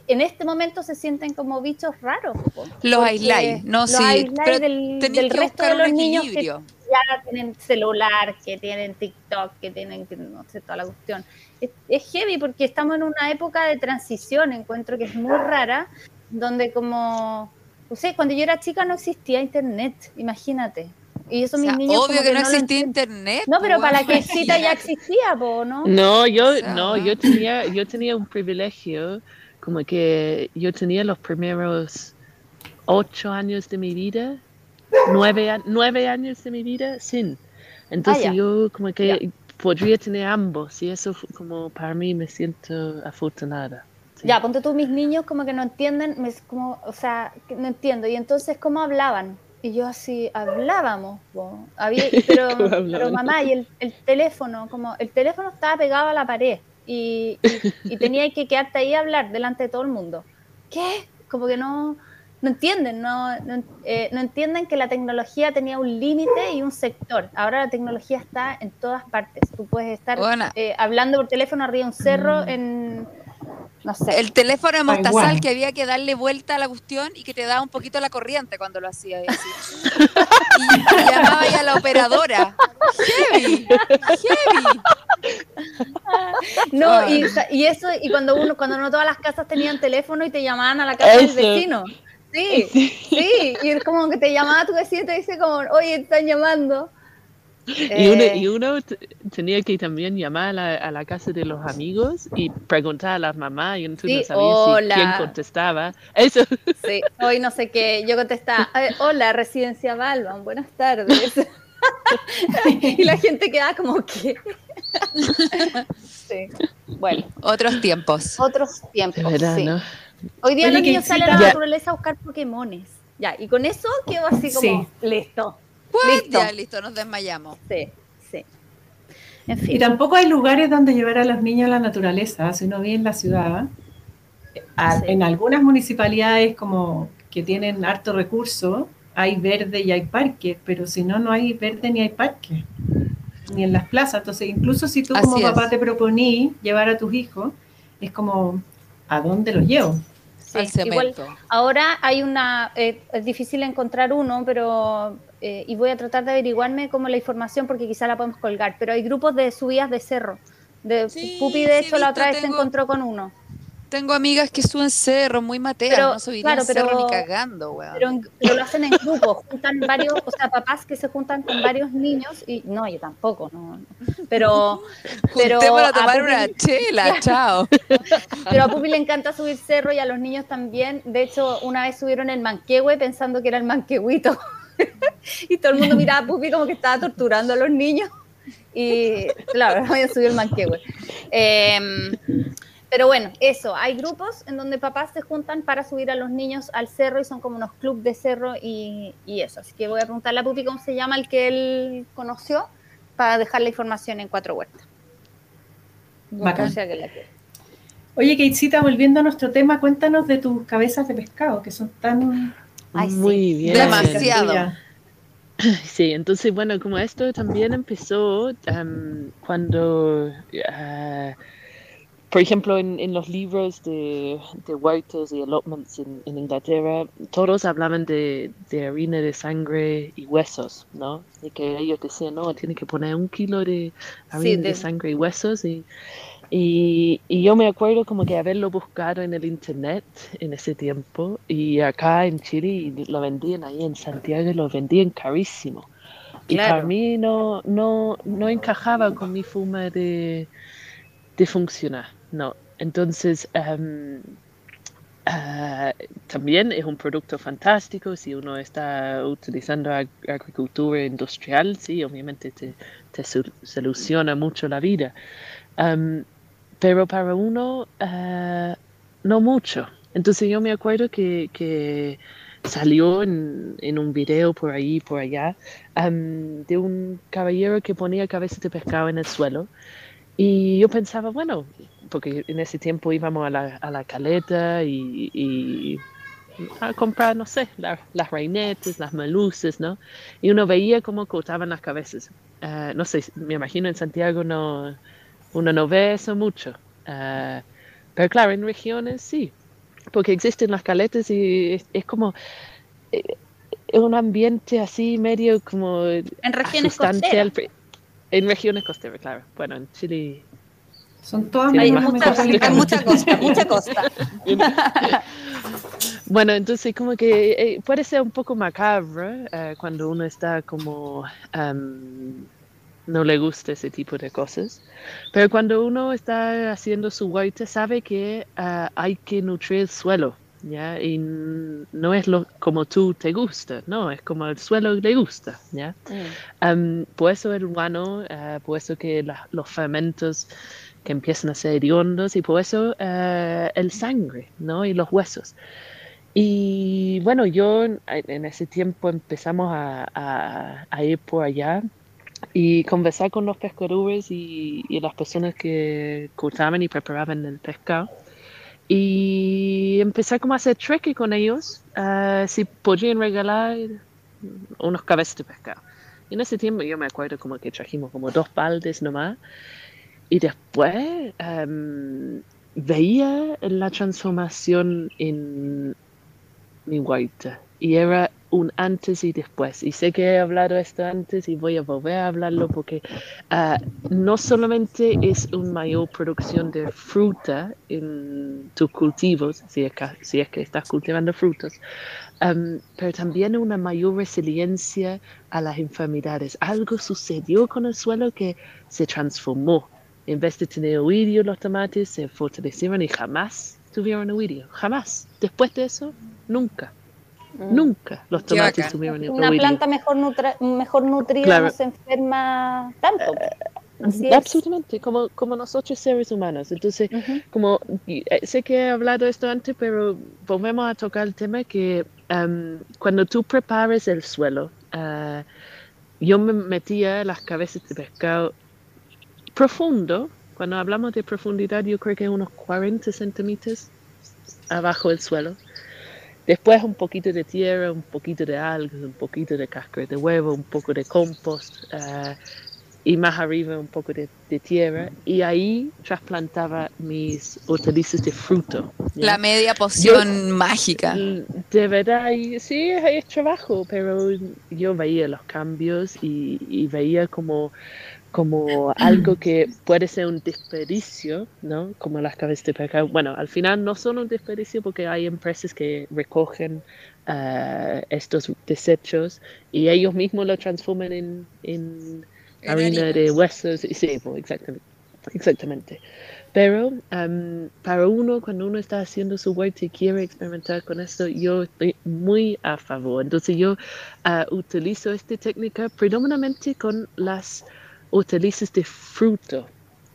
en este momento se sienten como bichos raros. Los aisláis, no los sí, del, del resto de los niños que ya tienen celular, que tienen TikTok, que tienen, no sé, toda la cuestión es, heavy porque estamos en una época de transición, encuentro que es muy rara, donde como, no sé, cuando yo era chica no existía internet, imagínate. Y eso mis niños obvio que, no, existía internet. No, pero para que cita ya existía, ¿no? No, yo no, yo tenía yo tenía un privilegio como que yo tenía los primeros ocho años de mi vida, nueve, nueve años de mi vida sin. Entonces ah, yo como que podría tener ambos y eso como para mí me siento afortunada. Ya, ponte tú, mis niños como que no entienden, me, como, o sea, no entiendo. Y entonces, ¿cómo hablaban? Y yo así, hablábamos, Había, pero, mamá, y el, el, teléfono, como el teléfono estaba pegado a la pared. Y, y, tenía que quedarte ahí a hablar delante de todo el mundo. ¿Qué? Como que no, no entienden, no, no, eh, no, entienden que la tecnología tenía un límite y un sector. Ahora la tecnología está en todas partes. Tú puedes estar eh, hablando por teléfono arriba de un cerro mm. en no sé. El teléfono de Mostazal que había que darle vuelta a la cuestión y que te daba un poquito la corriente cuando lo hacía. y, llamaba ya a la operadora. ¡Heavy! ¡Heavy! No, y, y, eso, y cuando uno, cuando no todas las casas tenían teléfono y te llamaban a la casa del vecino. Sí, sí, y es como que te llamaba tu vecino y te dice como, oye, están llamando. Y uno, eh, tenía que también llamar a la, casa de los amigos y preguntar a las mamás y tú no sabías quién contestaba. Eso. Sí, hoy no sé qué. Yo contestaba, hola, Residencia Balban, buenas tardes. y la gente quedaba como que... sí, bueno. Otros tiempos. Otros tiempos, sí. Hoy día los niños salen a la naturaleza a buscar Pokémones. Ya, y con eso quedo así como listo. Listo. Ya, listo, nos desmayamos. Sí, sí. Y tampoco hay lugares donde llevar a los niños a la naturaleza. Si uno vive en la ciudad, en algunas municipalidades como que tienen harto recurso, hay verde y hay parques, pero si no, no hay verde ni hay parque, ni en las plazas. Entonces, incluso si tú como papá te proponí llevar a tus hijos, es como, ¿a dónde los llevo? igual, ahora hay una, eh, es difícil encontrar uno, pero eh, y voy a tratar de averiguarme como la información porque quizá la podemos colgar, pero hay grupos de subidas de cerro. De, Pupi, de hecho, la otra vez se encontró con uno. Tengo amigas que suben cerro, muy mateas, no subirían cerro ni cagando, weón. Pero, lo hacen en grupos, juntan varios, o sea, papás que se juntan con varios niños y no, yo tampoco, no. Pero, pero a tomar una chela, chao. Pero a Pupi le encanta subir cerro y a los niños también. De hecho, una vez subieron el manquehue pensando que era el manquehuito. y todo el mundo miraba a Pupi como que estaba torturando a los niños. Y claro, voy a subir el manquehue. Em, pero bueno, eso, hay grupos en donde papás se juntan para subir a los niños al cerro y son como unos clubes de cerro y, eso. Así que voy a preguntarle a Pupi cómo se llama el que él conoció para dejar la información en cuatro huertas. Oye, Keitsita, volviendo a nuestro tema, cuéntanos de tus cabezas de pescado, que son tan muy bien. Demasiado. Sí, entonces, bueno, como esto también empezó cuando, ah, por ejemplo, en, los libros de, de huertos y allotments en, Inglaterra, todos hablaban de, de, harina de sangre y huesos, ¿no? Y que ellos decían, no, tiene que poner un kilo de harina de... sangre y huesos y y, yo me acuerdo como que haberlo buscado en el internet en ese tiempo y acá en Chile lo vendían ahí en Santiago y lo vendían carísimo. Y para mí no, no, no encajaba con mi forma de, de funcionar, no. Entonces, em, ah, también es un producto fantástico si uno está utilizando agricultura industrial, sí, obviamente te, te soluciona mucho la vida. Em, pero para uno eh, no mucho. Entonces yo me acuerdo que, salió en, un video por ahí, por allá, de un caballero que ponía cabezas de pescado en el suelo. Y yo pensaba, bueno, porque en ese tiempo íbamos a la, a la caleta y, a comprar, no sé, las reinetes, las meluces, ¿no? Y uno veía cómo cortaban las cabezas. Eh, no sé, me imagino en Santiago no, uno no ve eso mucho. Uh, pero claro, en regiones sí, porque existen las caletas y es, como eh, un ambiente así medio como en regiones costeras. En regiones costeras, claro. Bueno, en Chile son todas hay, mucha, hay mucha costa, mucha costa. bueno, entonces como que eh, puede ser un poco macabro uh, cuando uno está como um, no le gusta ese tipo de cosas. Pero cuando uno está haciendo su huerta, sabe que ah, hay que nutrir el suelo, ¿ya? Y no es lo como tú te gusta, no, es como el suelo le gusta, ¿ya? Mm. por eso el humano, uh, por eso que los fermentos que empiezan a ser hediondos y por eso uh, el sangre, ¿no? Y los huesos. Y bueno, yo en ese tiempo empezamos a, a ir por allá y conversar con los pescadores y, y las personas que cortaban y preparaban el pescado. Y empecé como a hacer trueque con ellos, uh, si podían regalar unos cabezas de pescado. Y en ese tiempo yo me acuerdo como que trajimos como dos baldes nomás. Y después um, veía la transformación en mi huerta. Y era un antes y después. Y sé que he hablado esto antes y voy a volver a hablarlo porque uh, no solamente es una mayor producción de fruta en tus cultivos, si es que, si es que estás cultivando frutos, pero también una mayor resiliencia a las enfermedades. Algo sucedió con el suelo que se transformó. En vez de tener oidio, los tomates se fortalecieron y jamás tuvieron oidio. Jamás. Después de eso, nunca. Mm. Nunca los tomates bacán. tuvieron Una planta mejor, nutra- mejor nutrida Claro. no se enferma tanto. Así es. Absolutamente, como, como nosotros seres humanos. Entonces, como eh, sé que he hablado esto antes, pero volvemos a tocar el tema que em, cuando tú prepares el suelo, ah, yo me metía las cabezas de pescado profundo. Cuando hablamos de profundidad, yo creo que unos 40 centímetros abajo del suelo. Después un poquito de tierra, un poquito de algas, un poquito de cáscara de huevo, un poco de compost ah, y más arriba un poco de, de tierra. Y ahí trasplantaba mis hortalizas de fruto. ¿ya? La media poción mágica. De verdad, sí, es, es trabajo, pero yo veía los cambios y, y veía como, como algo que puede ser un desperdicio, ¿no? Como las cabezas de pescado. Bueno, al final no son un desperdicio porque hay empresas que recogen ah, estos desechos y ellos mismos lo transforman en, en En harina de huesos. y Sí, pues, exactamente. exactamente. Pero am, para uno, cuando uno está haciendo su huerta y quiere experimentar con esto, yo estoy muy a favor. Entonces yo ah, utilizo esta técnica predominantemente con las hortalizas de fruto,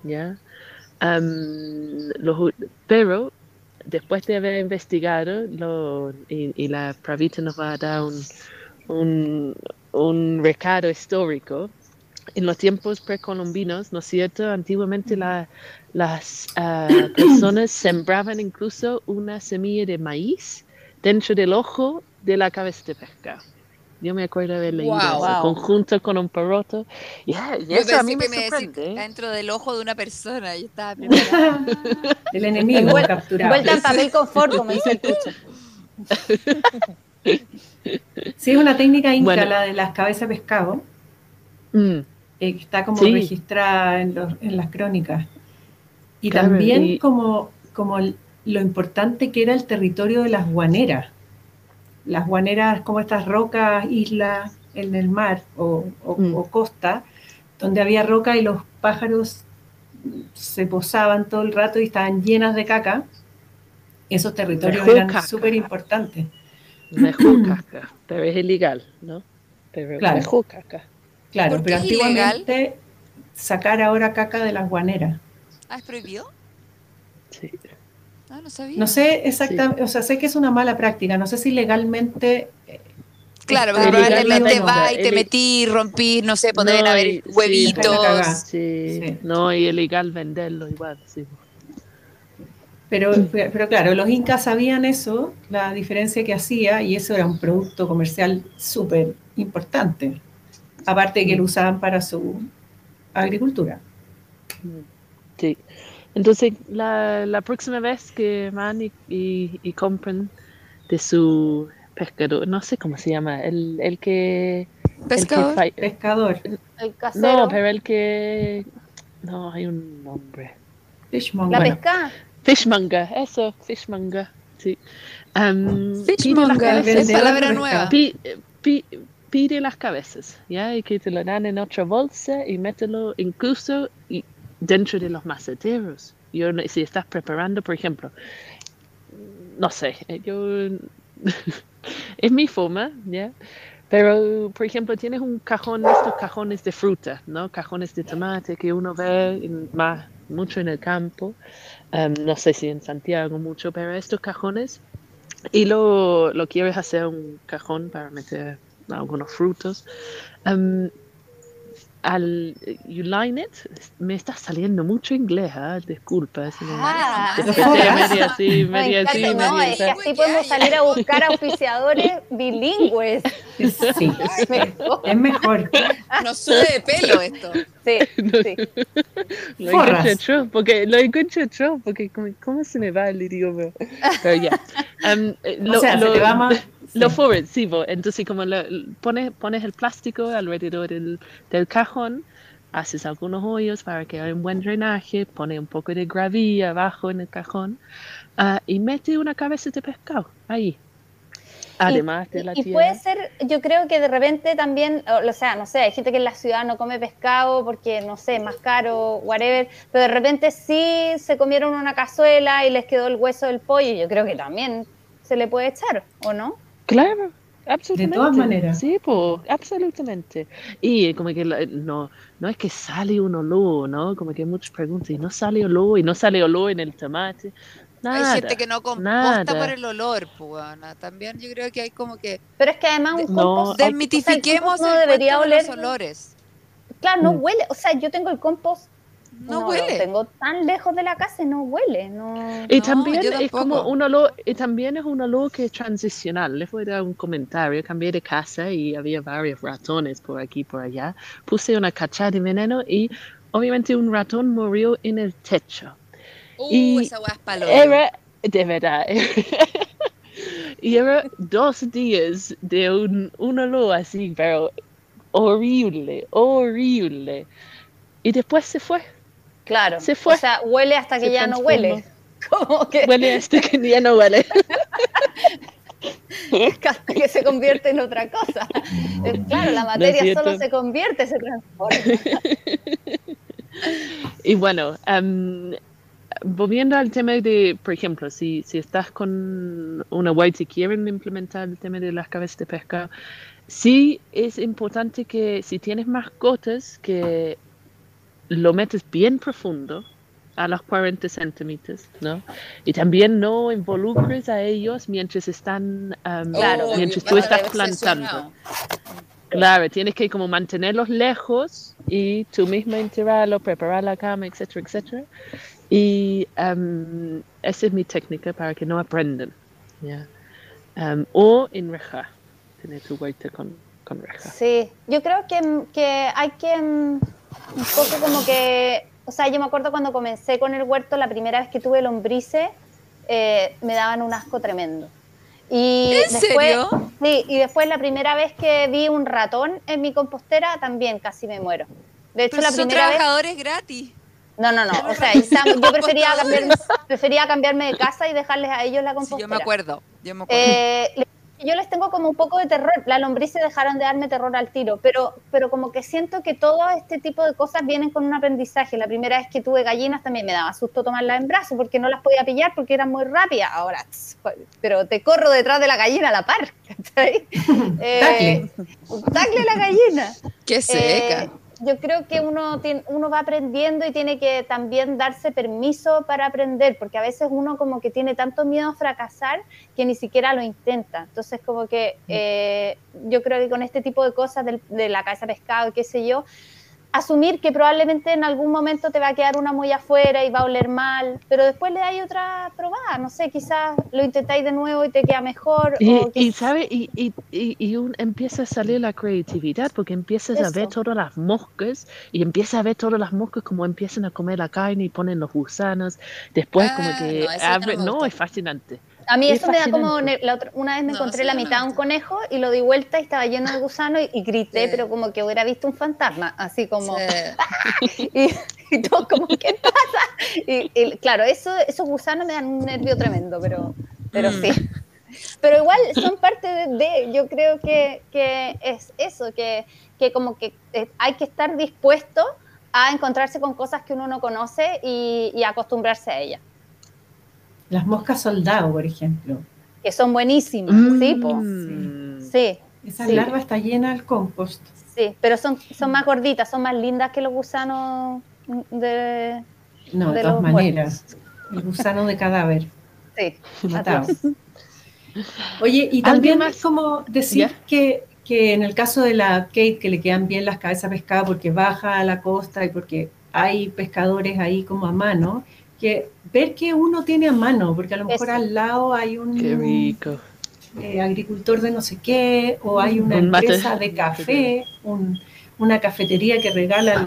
¿ya? Los pero después de haber investigado, lo, y, y la Pravita nos va a dar un, un, un recado histórico, en los tiempos precolombinos, ¿no es cierto? Antiguamente la- las ah, personas sembraban incluso una semilla de maíz dentro del ojo de la cabeza de pescado. Yo me acuerdo de haber leído Wow. Wow. conjunto con un. Yeah, y Yo eso a mí me que me decía sorprende. ¿eh? dentro del ojo de una persona. Yo estaba. El enemigo capturado. Envuelta en papel confort, como dice el. Sí, es una técnica inca, Bueno. la de las cabezas de pescado, Mm, eh, que está como Sí. registrada en, los- en las crónicas. Y Claro, también y- como, como lo importante que era el territorio de las guaneras. Las guaneras como estas rocas, islas en el mar o, o- Mm. o costa, donde había roca y los pájaros se posaban todo el rato y estaban llenas de caca. Esos territorios eran caca. súper importantes. mejor caca, pero es ilegal, ¿no? Pero Claro. caca. Claro, ¿Por pero ilegal? antiguamente sacar ahora caca de las guaneras. ¿Ah, es prohibido? Sí. Ah, no sabía. No sé exactamente, o sea, sé que es una mala práctica, no sé si legalmente Claro, Está porque probablemente va y te metí, rompí, no sé, podrían No, haber huevitos. Sí, Sí. no, y ilegal venderlo igual, sí. Pero, pero claro, los incas sabían eso, la diferencia que hacía, y eso era un producto comercial súper importante. Aparte de que lo usaban para su agricultura. Sí. Entonces, la, la próxima vez que van y, y, y compren de su pescador, no sé cómo se llama, el, el que... el que Pescador. fa- Pescador, El casero. no, pero el que... No, hay un nombre. fishmonger. La bueno. pesca. Fishmonger, eso, fishmonger, sí. Las Fishmonger, es palabra nueva. Pi- pi- pide las cabezas, ¿ya? Y que te lo dan en otra bolsa y mételo incluso y- dentro de los maceteros. Yo, si estás preparando, por ejemplo, no sé, eh, yo... es mi forma, ¿ya? Pero, por ejemplo, tienes un cajón, estos cajones de fruta, ¿no? Cajones de tomate que uno ve en- más, mucho en el campo. Em, no sé si en Santiago mucho, pero estos cajones y lo, lo quieres hacer un cajón para meter algunos frutos. em, al you line it, me está saliendo mucho inglés, ¿ah? disculpa. Ah, Yo sí. media Me media así, no, media es que así. podemos salir a buscar auspiciadores bilingües. Sí, Mejor. es mejor. Nos sube de pelo esto. Sí, sí. Lo encuentro porque lo encuentro porque como, ¿cómo se me va el idioma? Pero ya. Um, eh, O sea, se te va más. Lo sí. forward, sí, bo. entonces como lo- pones, pones el plástico alrededor del, del cajón, haces algunos hoyos para que haya un buen drenaje, pones un poco de gravilla abajo en el cajón ah, y mete una cabeza de pescado ahí. Además de la y, y puede ser, yo creo que de repente también, o sea, no sé, hay gente que en la ciudad no come pescado porque, no sé, es más caro, whatever, pero de repente sí se comieron una cazuela y les quedó el hueso del pollo, yo creo que también se le puede echar, ¿o no? Claro, absolutamente. todas maneras. Sí, pues, absolutamente. Y como que la- no, no es que sale un olor, ¿no? Como que hay muchas preguntas, y no sale olor, y no sale olor en el tomate. Nada. Hay gente que no composta nada. por el olor, pues. También yo creo que hay como que Pero es que además un No, compost, hay- desmitifiquemos no el debería de los oler- olores. claro, no Mm. huele, o sea, yo tengo el compost, No, lo huele. tengo tan lejos de la casa y no huele, no... Y No, también es como un olor, y también es un olor que es transicional. Les voy a dar un comentario. Cambié de casa y había varios ratones por aquí y por allá. Puse una cachada de veneno y obviamente un ratón murió en el techo. Uh, Y esa. Era, de verdad, y era dos días de un, un olor así, pero horrible, horrible. Y después se fue. Claro, Se fue. o sea, huele hasta que Se ya no huele. Como que Huele hasta que ya no huele. hasta que se convierte en otra cosa. Claro, la materia solo se convierte, se transforma. Y bueno, em, volviendo al tema de, por ejemplo, si, si estás con una white y quieren implementar el tema de las cabezas de pescado, sí es importante que si tienes mascotas, que lo metes bien profundo, a los 40 centímetros, ¿no? Y también no involucres a ellos mientras están, em, Claro, mientras tú estás plantando. Claro, tienes que como mantenerlos lejos y tú misma enterrarlo, preparar la cama, etcétera, etcétera. Y em, esa es mi técnica para que no aprendan. ¿ya? Em, o enrejar, tener tu huerta con, con reja. Sí, yo creo que, que hay que un poco como que, o sea, yo me acuerdo cuando comencé con el huerto, la primera vez que tuve lombrices, eh, me daban un asco tremendo. Y ¿En después, serio? Sí, y después la primera vez que vi un ratón en mi compostera, también casi me muero. De hecho, Pero la son primera vez... trabajadores gratis. No, no, no. O sea, yo prefería cambiarme, prefería cambiarme de casa y dejarles a ellos la Sí, compostera. yo me acuerdo. Yo me acuerdo. Eh, yo les tengo como un poco de terror. Las lombrices dejaron de darme terror al tiro, pero, pero como que siento que todo este tipo de cosas vienen con un aprendizaje. La primera vez que tuve gallinas también me daba susto tomarlas en brazos porque no las podía pillar porque eran muy rápidas. Ahora, tss, pero te corro detrás de la gallina a la par. ¿cachai? Eh, tacle a la gallina. Qué seca. Eh, yo creo que uno, tiene, uno va aprendiendo y tiene que también darse permiso para aprender, porque a veces uno como que tiene tanto miedo a fracasar que ni siquiera lo intenta. Entonces como que eh, yo creo que con este tipo de cosas del- de la cabeza de pescado, qué sé yo, asumir que probablemente en algún momento te va a quedar una muy afuera y va a oler mal, pero después le dais otra probada, no sé, quizás lo intentáis de nuevo y te queda mejor. Y, o y ¿sabe? Y, y, y, y un- empieza a salir la creatividad porque empiezas a ver todas las moscas y empiezas a ver todas las moscas como empiezan a comer la carne y ponen los gusanos. Después como Ah, que no, abre- no, es fascinante. A mí Es eso me da como, la otra- una vez me No, encontré la mitad de un conejo y lo di vuelta y estaba lleno de gusanos y, y grité, Sí. pero como que hubiera visto un fantasma, así como, Sí. y, y todo como, ¿qué pasa? Y, y claro, eso, esos gusanos me dan un nervio tremendo, pero, pero Mm. sí. Pero igual son parte de, de- yo creo que, que es eso, que, que como que eh, hay que estar dispuesto a encontrarse con cosas que uno no conoce y, y acostumbrarse a ellas, Las moscas soldado, por ejemplo. que son buenísimas, ¿sí? po. Mm. Sí, Esa Sí. larva está llena del compost. sí, pero son, son más gorditas, son más lindas que los gusanos de... No, de, De todas los maneras. El gusano de cadáver. Sí, matado. Oye, y ¿Alguien también más? es como decir Ya. que, que en el caso de la Kate, que le quedan bien las cabezas pescadas porque baja a la costa y porque hay pescadores ahí como a mano, que ver que uno tiene a mano, porque a lo mejor al lado hay un eh, agricultor de no sé qué, o hay una empresa de café, una cafetería que regala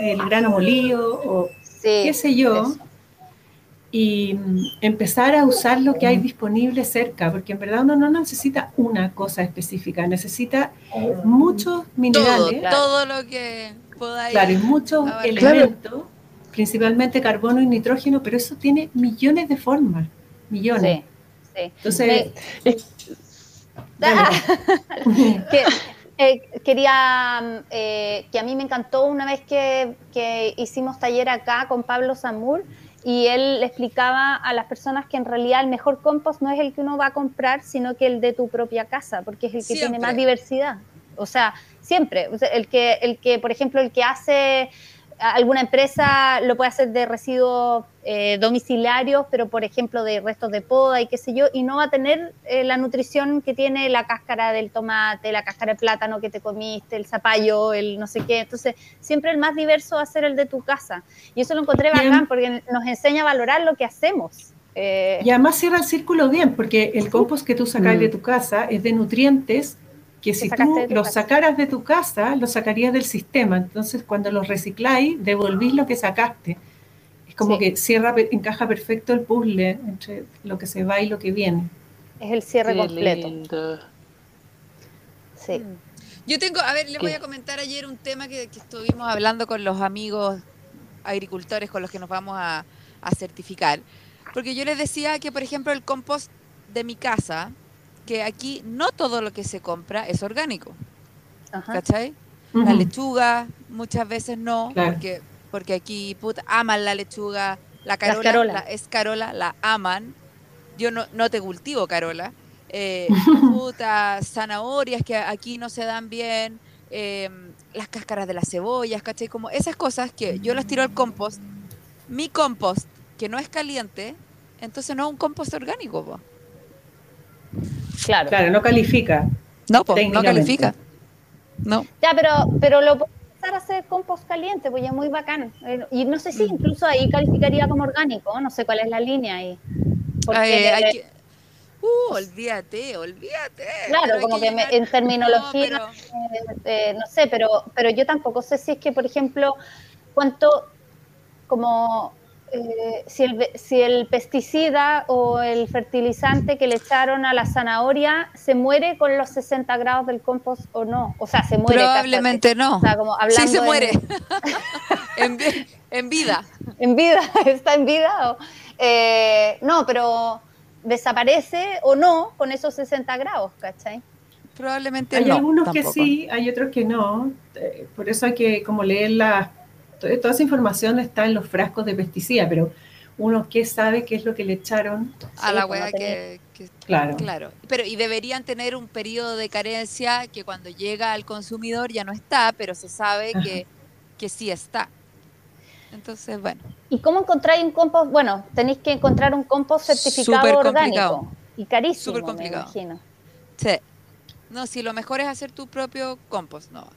el, grano molido, o qué sé yo. y mm, empezar a usar lo que hay disponible cerca, porque en verdad uno no necesita una cosa específica, necesita muchos minerales. Todo, lo que podáis. Claro, y muchos elementos, principalmente carbono y nitrógeno, pero eso tiene millones de formas, millones. Sí, Entonces, eh, quería mm, eh, que a mí me encantó una vez que, que hicimos taller acá con Pablo Samur y él le explicaba a las personas que en realidad el mejor compost no es el que uno va a comprar, sino que el de tu propia casa, porque es el que tiene más diversidad. O sea, siempre. el, que, el que, por ejemplo, el que hace alguna empresa lo puede hacer de residuos eh, domiciliarios, pero por ejemplo de restos de poda y qué sé yo, y no va a tener eh, la nutrición que tiene la cáscara del tomate, la cáscara de plátano que te comiste, el zapallo, el no sé qué. Entonces, siempre el más diverso va a ser el de tu casa. Y eso lo encontré bacán porque nos enseña a valorar lo que hacemos. Eh, y además cierra el círculo bien, porque el compost que tú sacas de mm. tu casa es de nutrientes que si tú los sacaras de tu casa, los sacarías del sistema. Entonces, cuando los recicláis, devolvís lo que sacaste. Es como que cierra, encaja perfecto el puzzle entre lo que se va y lo que viene. Es el cierre completo. Sí. Mm. Yo tengo, a ver, les voy a comentar ayer un tema que, estuvimos hablando con los amigos agricultores con los que nos vamos a, a certificar. Porque yo les decía que, por ejemplo, el compost de mi casa, que aquí no todo lo que se compra es orgánico. ¿Cachai? La lechuga muchas veces no, porque, porque aquí aman la lechuga, la carola, La, es carola, la aman. Yo no, no te cultivo carola. Eh, zanahorias que aquí no se dan bien, em, las cáscaras de las cebollas, ¿cachai? Como esas cosas que yo las tiro al compost. Mi compost, que no es caliente, entonces no es un compost orgánico. Claro. Claro, no califica. No, no califica. No. Ya, pero, pero lo puedes empezar a hacer compost caliente, pues ya es muy bacán. Eh, y no sé si mm. incluso ahí calificaría como orgánico, no sé cuál es la línea ahí. Porque, Uh, olvídate, olvídate. Claro, como que, en terminología, no, eh, eh, no sé, pero, pero yo tampoco sé si es que, por ejemplo, cuánto, como eh, si, el, si el pesticida o el fertilizante que le echaron a la zanahoria se muere con los 60 grados del compost o no. O sea, se muere. Probablemente no. sí se muere. En... vida. En vida, está en vida. Eh, no, pero desaparece o no con esos 60 grados, ¿cachai? Probablemente hay no. Hay algunos que sí, hay otros que no. Eh, por eso hay que como leer las toda esa información está en los frascos de pesticida, pero uno qué sabe qué es lo que le echaron a la hueá que, claro. claro. Pero y deberían tener un periodo de carencia que cuando llega al consumidor ya no está pero se sabe que, que sí está. Entonces bueno. Y cómo encontráis un compost bueno tenéis que encontrar un compost certificado orgánico y carísimo Súper complicado. me imagino. Sí. No si lo mejor es hacer tu propio compost no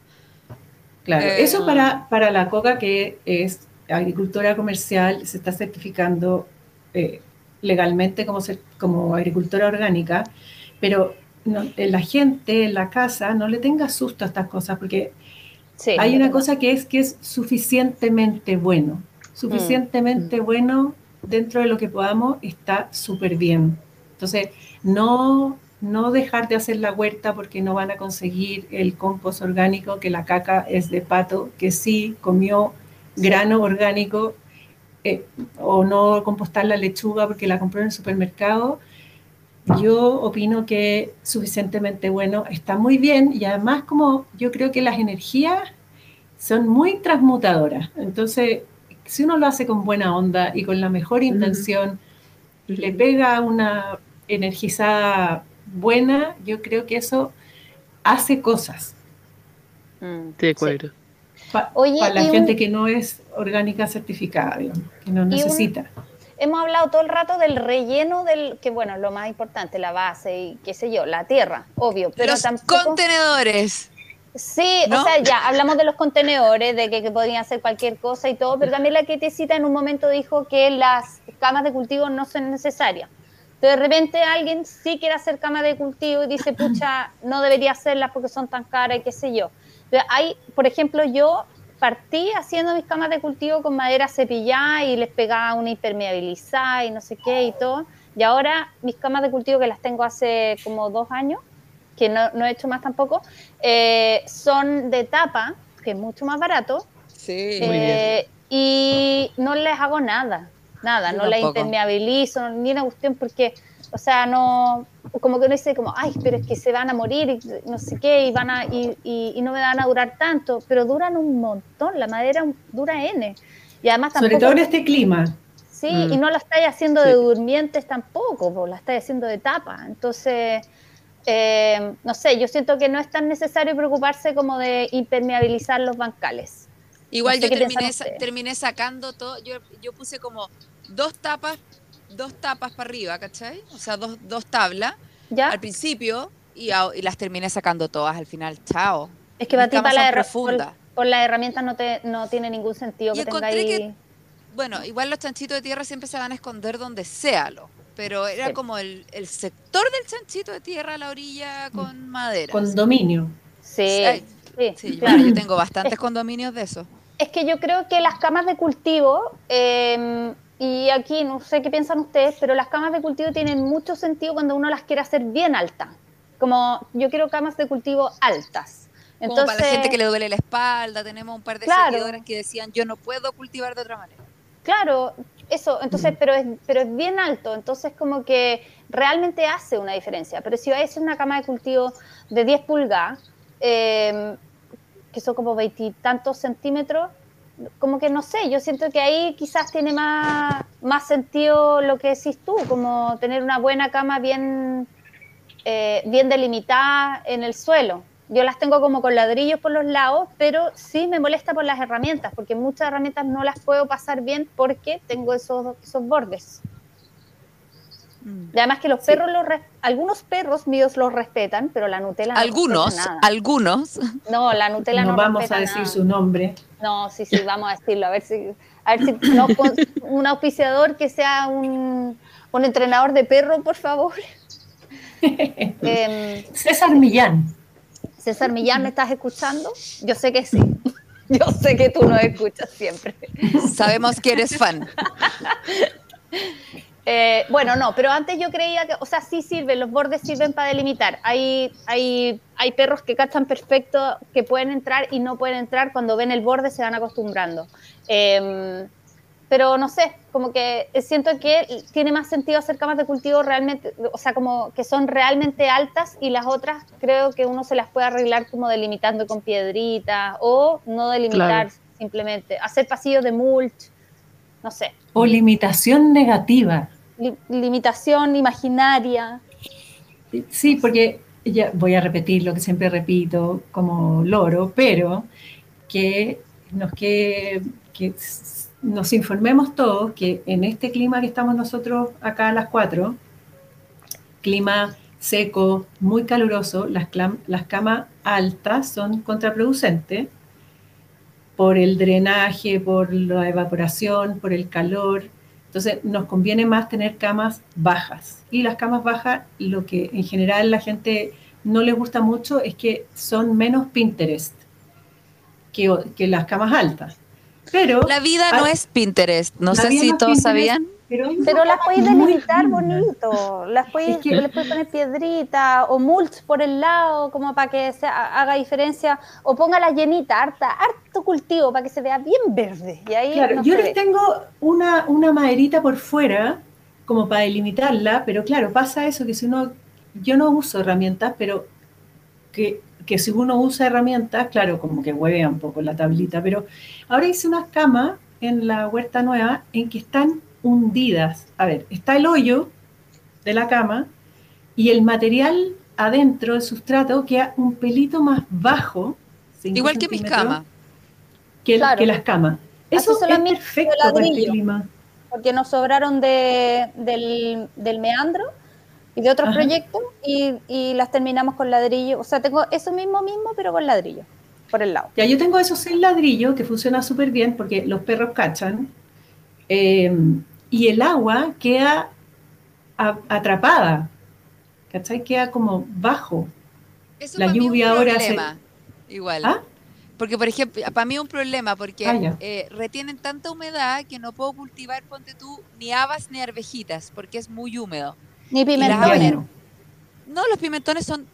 Claro, eh, eso para, para la coca que es agricultora comercial, se está certificando eh, legalmente como, como agricultora orgánica, pero eh, la gente en la casa no le tenga susto a estas cosas, porque hay una cosa que es que es suficientemente bueno, suficientemente mm. bueno dentro de lo que podamos, está súper bien. Entonces, no no dejar de hacer la huerta porque no van a conseguir el compost orgánico, que la caca es de pato, que sí comió grano orgánico, eh, o no compostar la lechuga porque la compró en el supermercado. Yo opino que suficientemente bueno, está muy bien y además como yo creo que las energías son muy transmutadoras. Entonces, si uno lo hace con buena onda y con la mejor intención, le pega una energizada buena, yo creo que eso hace cosas. Mm, de acuerdo. Para la gente que no es orgánica certificada, que no necesita. hemos hablado todo el rato del relleno del, que bueno, lo más importante, la base y qué sé yo, la tierra, obvio. Pero Los tampoco, contenedores. Sí, ¿no? o sea, ya hablamos de los contenedores, de que, que podían hacer cualquier cosa y todo, pero también la quietecita en un momento dijo que las camas de cultivo no son necesarias. Entonces, de repente alguien sí quiere hacer camas de cultivo y dice, pucha, no debería hacerlas porque son tan caras y qué sé yo. Entonces, hay, por ejemplo, yo partí haciendo mis camas de cultivo con madera cepillada y les pegaba una impermeabilizada y no sé qué y todo. Y ahora mis camas de cultivo, que las tengo hace como dos años, que no, no he hecho más tampoco, eh, son de tapa, que es mucho más barato, Sí. Muy bien. eh, y no les hago nada, nada, no tampoco. impermeabilizo, ni una cuestión, porque, o sea, no, como que uno dice como, ay, pero es que se van a morir y no sé qué, y, van a, y, y- y no me van a durar tanto, pero duran un montón, la madera dura N. Y además tampoco... Sobre todo en este clima. Sí, Mm. y no la estáis haciendo Sí. de durmientes tampoco, po, la estáis haciendo de tapa. Entonces, eh, no sé, yo siento que no es tan necesario preocuparse como de impermeabilizar los bancales. Igual No sé yo terminé, piensan sa- ustedes. terminé sacando todo, yo, yo puse como dos tapas, dos tapas para arriba, ¿cachai? O sea, dos, dos tablas ¿Ya? al principio y, a- y las terminé sacando todas al final, chao. Es que camas para la herra- por, por las herramientas no, te, no tiene ningún sentido Y que que- Bueno, igual los chanchitos de tierra siempre se van a esconder donde sea, lo, pero era Sí. como el, el sector del chanchito de tierra a la orilla con madera. Condominio. Sí, Ay, sí, Sí, claro. yo tengo bastantes condominios de eso. Es que yo creo que las camas de cultivo, eh, y aquí no sé qué piensan ustedes, pero las camas de cultivo tienen mucho sentido cuando uno las quiere hacer bien altas. Como yo quiero camas de cultivo altas. Como Entonces, para la gente que le duele la espalda, tenemos un par de Claro. seguidores que decían, yo no puedo cultivar de otra manera. claro, eso, entonces, pero es, pero es bien alto, entonces como que realmente hace una diferencia. Pero si vais a hacer una cama de cultivo de 10 pulgadas, eh, que son como veintitantos centímetros, como que no sé, yo siento que ahí quizás tiene más, más sentido lo que decís tú, como tener una buena cama bien, eh, bien delimitada en el suelo. Yo las tengo como con ladrillos por los lados, pero sí me molesta por las herramientas, porque muchas herramientas no las puedo pasar bien porque tengo esos, esos bordes. Y además que los perros, los res- algunos perros míos los respetan, pero la Nutella no algunos, nada. algunos. No, la Nutella no, No vamos respeta a decir nada. su nombre. No, sí, sí, vamos a decirlo. A ver si, a ver si no, con- un auspiciador que sea un, un entrenador de perro, por favor. Em, César Millán. César Millán, ¿me estás escuchando? Yo sé que sí. Yo sé que tú nos escuchas siempre. Sabemos que eres fan. Eh, bueno, no, pero antes yo creía que, o sea, sí sirven, los bordes sirven para delimitar. Hay, hay, hay perros que cachan perfecto, que pueden entrar y no pueden entrar, cuando ven el borde se van acostumbrando. Eh, pero no sé, como que siento que tiene más sentido hacer camas de cultivo realmente, o sea, como que son realmente altas y las otras creo que uno se las puede arreglar como delimitando con piedritas o no delimitar Claro. simplemente, hacer pasillos de mulch, no sé O limitación negativa. Li- limitación imaginaria. Sí, porque ya voy a repetir lo que siempre repito como loro, pero que nos, que, que nos informemos todos que en este clima que estamos nosotros acá a las 4, clima seco, muy caluroso, las, las camas altas son contraproducentes por el drenaje, por la evaporación, por el calor. Entonces nos conviene más tener camas bajas. Y las camas bajas, lo que en general la gente no le gusta mucho es que son menos Pinterest que, que las camas altas. Pero, La vida no es Pinterest. No sé si todos Pinterest, sabían. Pero, las podéis delimitar bonito, las podéis, Es que- les podéis poner piedrita o mulch por el lado, como para que se ha- haga diferencia, o ponga la llenita, harta, harto cultivo, para que se vea bien verde. Y ahí Claro, no yo les ve. tengo una, una maderita por fuera, como para delimitarla, pero claro, pasa eso que si uno, yo no uso herramientas, pero que, que si uno usa herramientas, claro, como que huevea un poco la tablita, pero ahora hice unas camas en la huerta nueva en que están hundidas. A ver, está el hoyo de la cama y el material adentro, el sustrato, queda un pelito más bajo. Igual que mis camas. que, Claro. que las camas. Eso es perfecto de para este ladrillo. clima. porque nos sobraron de, del, del meandro y de otros Ajá. proyectos y, y las terminamos con ladrillo. O sea, tengo eso mismo mismo, pero con ladrillo, por el lado. Ya, yo tengo esos seis ladrillos que funciona súper bien porque los perros cachan eh, y el agua queda a- atrapada, ¿cachai? Queda como bajo. Eso La para mí es un lluvia ahora se- problema, Igual. ¿Ah? Porque, por ejemplo, para mí es un problema porque Ah, eh, retienen tanta humedad que no puedo cultivar, ponte tú, ni habas ni arvejitas, porque es muy húmedo. Ni pimentones. No, los pimentones son...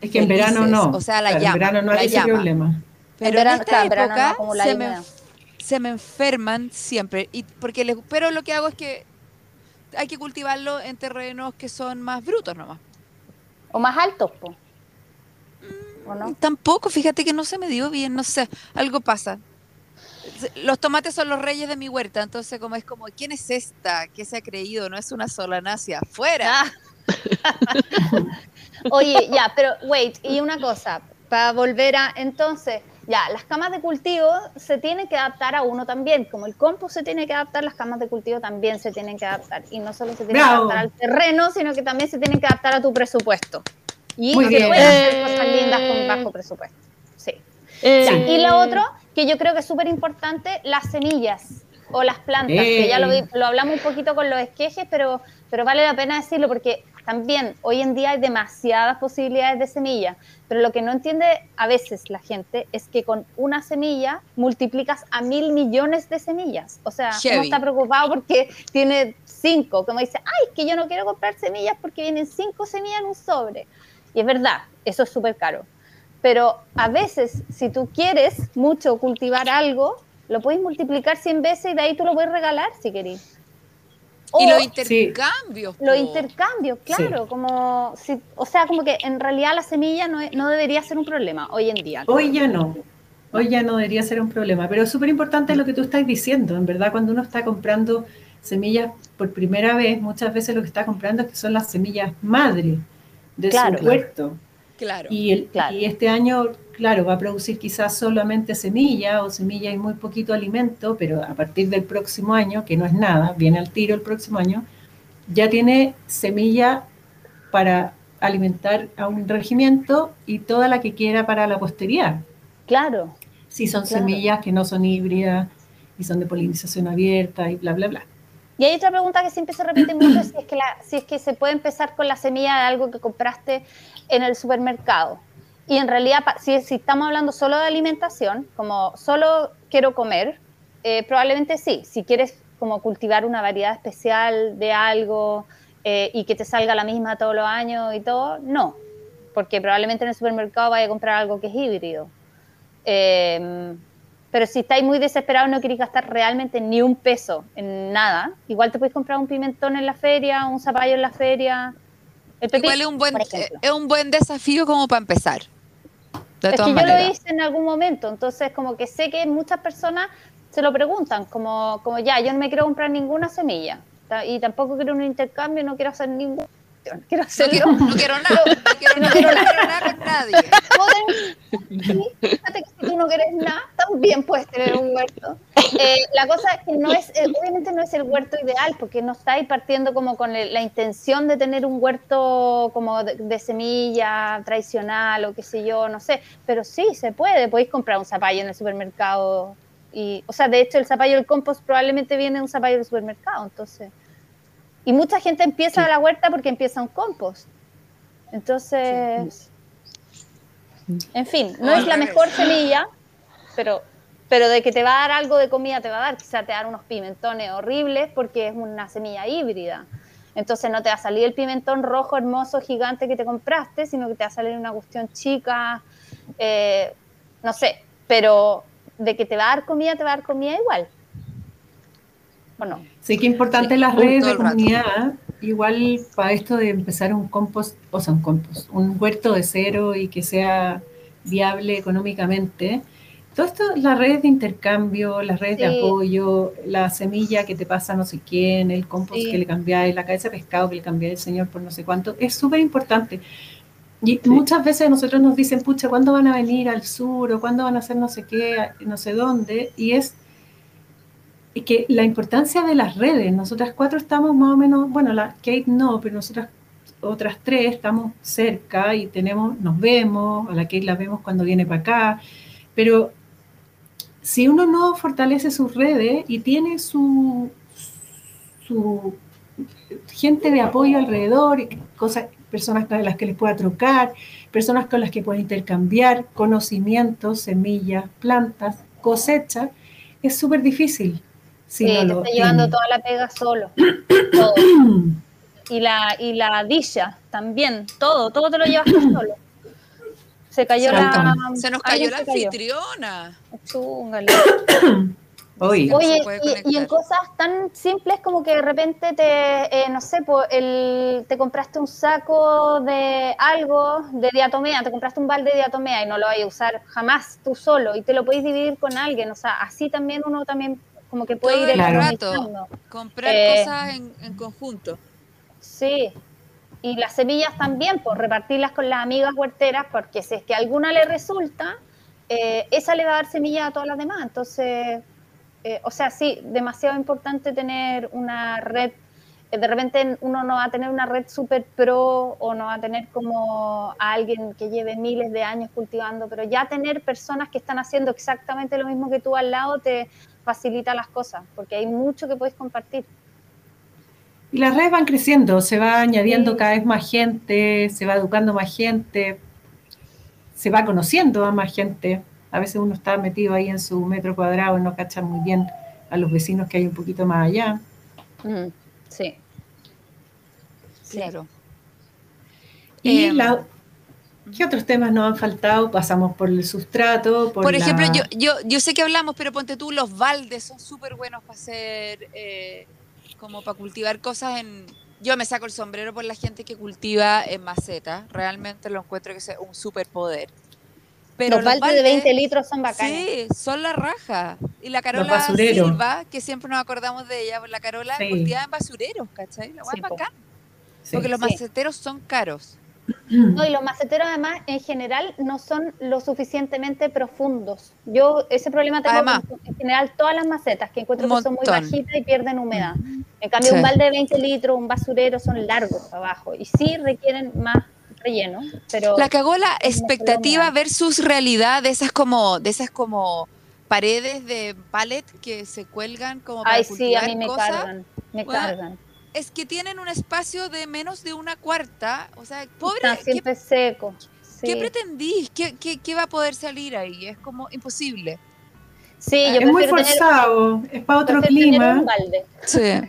Es que en verano no. O sea, la Claro, llama, En verano no hay ese llama. problema. Pero verano- en esta claro, en no época se, me, se me enferman siempre. Y porque les, pero lo que hago es que hay que cultivarlo en terrenos que son más brutos nomás. O más altos, po. ¿O no? Tampoco, fíjate que no se me dio bien, no sé, algo pasa. Los tomates son los reyes de mi huerta, entonces como es como, ¿quién es esta? ¿Qué se ha creído? No es una solanacia, fuera. Ah. Oye, ya, pero wait, y una cosa, para volver a, entonces, ya, las camas de cultivo se tienen que adaptar a uno también, como el compost se tiene que adaptar, las camas de cultivo también se tienen que adaptar, y no solo se tienen Bravo. que adaptar al terreno, sino que también se tienen que adaptar a tu presupuesto. Y Muy se bien. pueden hacer cosas Eh. lindas con bajo presupuesto. Sí. Eh, Ya, Y lo otro, que yo creo que es súper importante, las semillas o las plantas, que ya lo, vi- lo hablamos un poquito con los esquejes, pero, pero vale la pena decirlo porque también hoy en día hay demasiadas posibilidades de semillas, pero lo que no entiende a veces la gente es que con una semilla multiplicas a mil millones de semillas. O sea, uno Heavy. está preocupado porque tiene cinco, como dice, ay, es que yo no quiero comprar semillas porque vienen cinco semillas en un sobre. Y es verdad, eso es súper caro. Pero a veces, si tú quieres mucho cultivar algo, lo puedes multiplicar 100 veces y de ahí tú lo puedes regalar si querés. Y O los intercambios. los intercambios, claro, como si, o sea, como que en realidad la semilla no, no debería ser un problema hoy en día. Hoy ya no. Hoy ya no debería ser un problema. Pero es súper importante lo que tú estás diciendo. En verdad, cuando uno está comprando semillas por primera vez, muchas veces lo que está comprando es que son las semillas madre de Claro. su huerto. Claro. Y, el, Claro. y este año, claro, va a producir quizás solamente semilla o semilla y muy poquito alimento, pero a partir del próximo año, que no es nada, viene al tiro el próximo año, ya tiene semilla para alimentar a un regimiento y toda la que quiera para la posteridad. Claro, Si son Claro. semillas que no son híbridas y son de polinización abierta y bla, bla, bla. Y hay otra pregunta que siempre se repite mucho, si es que, la- si es que se puede empezar con la semilla de algo que compraste en el supermercado. Y en realidad, si, estamos hablando solo de alimentación, como solo quiero comer, eh, probablemente sí. Si quieres como cultivar una variedad especial de algo eh, y que te salga la misma todos los años y todo, no. Porque probablemente en el supermercado vaya a comprar algo que es híbrido. Eh, pero si estáis muy desesperados no queréis gastar realmente ni un peso en nada, igual te podéis comprar un pimentón en la feria, un zapallo en la feria. El Igual es un buen ejemplo. es un buen desafío como para empezar. De es que yo lo hice en algún momento, entonces como que sé que muchas personas se lo preguntan, como, como ya, yo no me quiero comprar ninguna semilla y tampoco quiero un intercambio, no quiero hacer ningún... Quiero No quiero, no quiero nada, no quiero, no nada con nadie. Fíjate que si tú no quieres nada, también puedes tener un huerto. Eh, la cosa es que no es, eh, obviamente no es el huerto ideal, porque no estáis partiendo como con el- la intención de tener un huerto como de, de semilla tradicional o qué sé yo, no sé, pero sí, se puede, podéis comprar un zapallo en el supermercado. Y, o sea, de hecho, el zapallo del compost probablemente viene de un zapallo del supermercado, entonces. Y mucha gente empieza la huerta porque empieza un compost. Entonces, en fin, no es la mejor semilla, pero, pero de que te va a dar algo de comida te va a dar. Quizá te va a dar unos pimentones horribles porque es una semilla híbrida. Entonces no te va a salir el pimentón rojo, hermoso, gigante que te compraste, sino que te va a salir una cuestión chica, eh, no sé, pero de que te va a dar comida, te va a dar comida igual. ¿O no? Sí, que importante las todo redes de comunidad, igual para esto de empezar un compost, o sea, un compost, un huerto de cero y que sea viable económicamente. Todo esto, las redes de intercambio, las redes de Sí. apoyo, la semilla que te pasa no sé quién, el compost Sí. que le cambiáis, la cabeza de pescado que le cambiáis el señor por no sé cuánto, es súper importante. Y muchas veces nosotros nos dicen, pucha, ¿cuándo van a venir al sur? o cuándo van a hacer no sé qué, no sé dónde? Y es es que la importancia de las redes, nosotras cuatro estamos más o menos, bueno, la Kate no, pero nosotras otras tres estamos cerca y tenemos, nos vemos, a la Kate la vemos cuando viene para acá, pero si uno no fortalece sus redes y tiene su, su gente de apoyo alrededor, cosas, personas con las que les pueda trocar, personas con las que pueda intercambiar conocimientos, semillas, plantas, cosechas, es súper difícil. Sí, no está llevando toda la pega solo. todo. Y la, y la dilla también, todo, todo te lo llevas solo. Se cayó la. Se nos cayó la anfitriona. Oye, y, en cosas tan simples como que de repente te, eh, no sé, el, te compraste un saco de algo de diatomea, te compraste un balde de diatomea y no lo vas a usar jamás tú solo y te lo puedes dividir con alguien. O sea, así también uno también como que puede ir el rato. Comprar eh, cosas en, en conjunto. Sí, y las semillas también, pues repartirlas con las amigas huerteras, porque si es que alguna le resulta, eh, esa le va a dar semilla a todas las demás. Entonces, eh, o sea, sí, demasiado importante tener una red. De repente uno no va a tener una red super pro o no va a tener como a alguien que lleve miles de años cultivando, pero ya tener personas que están haciendo exactamente lo mismo que tú al lado te facilita las cosas, porque hay mucho que puedes compartir. Y las redes van creciendo, se va añadiendo cada vez más gente, se va educando más gente, se va conociendo a más gente. A veces uno está metido ahí en su metro cuadrado y no cacha muy bien a los vecinos que hay un poquito más allá. sí. Claro. Y em, ¿Qué otros temas nos han faltado? Pasamos por el sustrato. Por, ejemplo, yo, yo, yo sé que hablamos, pero ponte tú, los baldes son súper buenos para hacer eh, como para cultivar cosas en... Yo me saco el sombrero por la gente que cultiva en maceta, realmente lo encuentro que es un superpoder. Pero los, baldes, de 20 litros son bacanes. Sí, son la raja. Y la Carola Silva, que siempre nos acordamos de ella, la Carola cultiva en basureros, ¿cachai? La sí, bacán. Porque los maceteros son caros. No, y los maceteros además en general no son lo suficientemente profundos. Yo ese problema tengo en general todas las macetas que encuentro que son muy bajitas y pierden humedad. En cambio un balde de 20 litros, un basurero son largos abajo. Y sí requieren más relleno, pero la cagó la expectativa versus realidad de esas como de esas como paredes de pallet que se cuelgan como para Ay, sí, a mí me cargan, me cargan es que tienen un espacio de menos de una cuarta. O sea, pobre. Está siempre seco. ¿Qué pretendís? ¿Qué, ¿Qué, va a poder salir ahí? Es como imposible. Sí, yo es muy forzado. es para otro clima. Sí.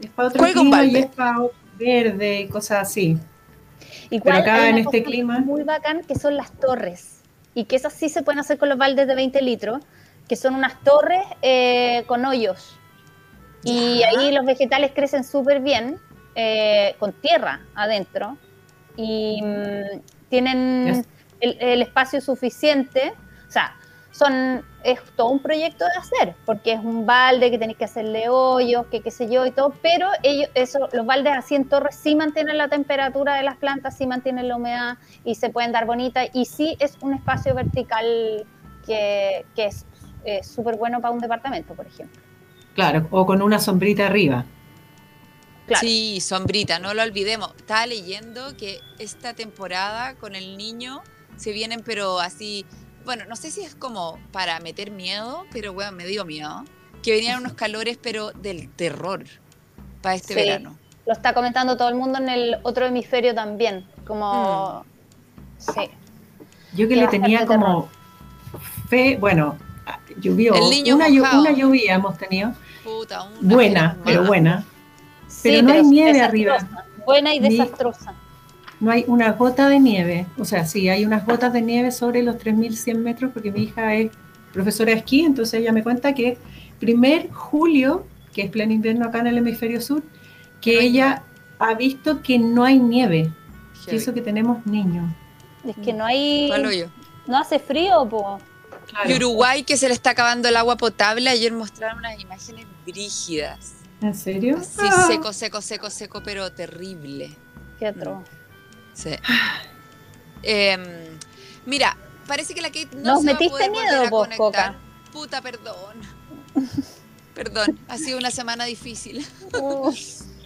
Es para otro clima y es para verde y cosas así. Igual Pero acá en este clima. Muy bacán que son las torres. Y que esas sí se pueden hacer con los baldes de 20 litros, que son unas torres eh, con hoyos y ahí los vegetales crecen súper bien, eh, con tierra adentro, y mm, tienen el, espacio suficiente. O sea, son, es todo un proyecto de hacer, porque es un balde que tenéis que hacerle hoyos, que qué sé yo y todo, pero ellos, eso, los baldes así en torres sí mantienen la temperatura de las plantas, sí mantienen la humedad y se pueden dar bonitas, y sí es un espacio vertical que, que es súper bueno para un departamento, por ejemplo. Claro, o con una sombrita arriba. Sí, sombrita, no lo olvidemos. Estaba leyendo que esta temporada con el niño se vienen, pero así, bueno, no sé si es como para meter miedo, pero bueno, me dio miedo. Que venían unos calores, pero del terror para este verano. Lo está comentando todo el mundo en el otro hemisferio también. Como. Mm. Sí. Yo que le tenía como fe, bueno, llovió. una, una, lluvia hemos tenido. Buena, pero buena. pero no hay nieve arriba. Buena y desastrosa. no hay una gota de nieve. O sea, sí, hay unas gotas de nieve sobre los 3.100 metros porque mi hija es profesora de esquí, entonces ella me cuenta que primer julio, que es pleno invierno acá en el hemisferio sur, que ella ha visto que no hay nieve. Y eso que tenemos niños. Es que no hay... No hace frío, po. Y Uruguay que se le está acabando el agua potable. Ayer mostraron unas imágenes brígidas. ¿En serio? Sí, ah. seco, seco, seco, seco, pero terrible. Qué atroz. Sí. Em, mira, parece que la Kate no Nos se metiste va a poder miedo vos, Coca. Puta, perdón. Perdón, ha sido una semana difícil.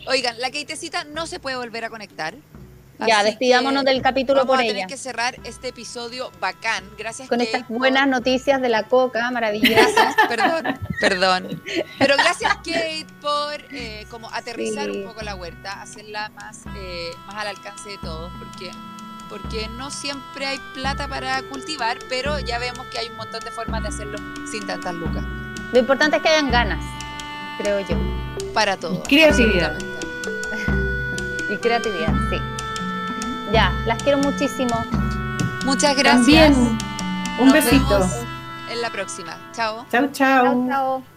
Oigan, la Keitecita no se puede volver a conectar. Ya, despidámonos del capítulo vamos por a tener ella. que cerrar este episodio bacán. Gracias Con Kate, estas por- buenas noticias de la coca, maravillosas. Perdón, perdón. Pero gracias Kate por eh, como aterrizar Sí. un poco la huerta, hacerla más, eh, más al alcance de todos, porque porque no siempre hay plata para cultivar, pero ya vemos que hay un montón de formas de hacerlo sin tantas lucas. Lo importante es que hayan ganas, creo yo. Para todo. Creatividad. Y creatividad, sí. Ya, las quiero muchísimo. Muchas gracias. También un Nos besito. vemos en la próxima. Chao. Chau, chau. Chao, chao.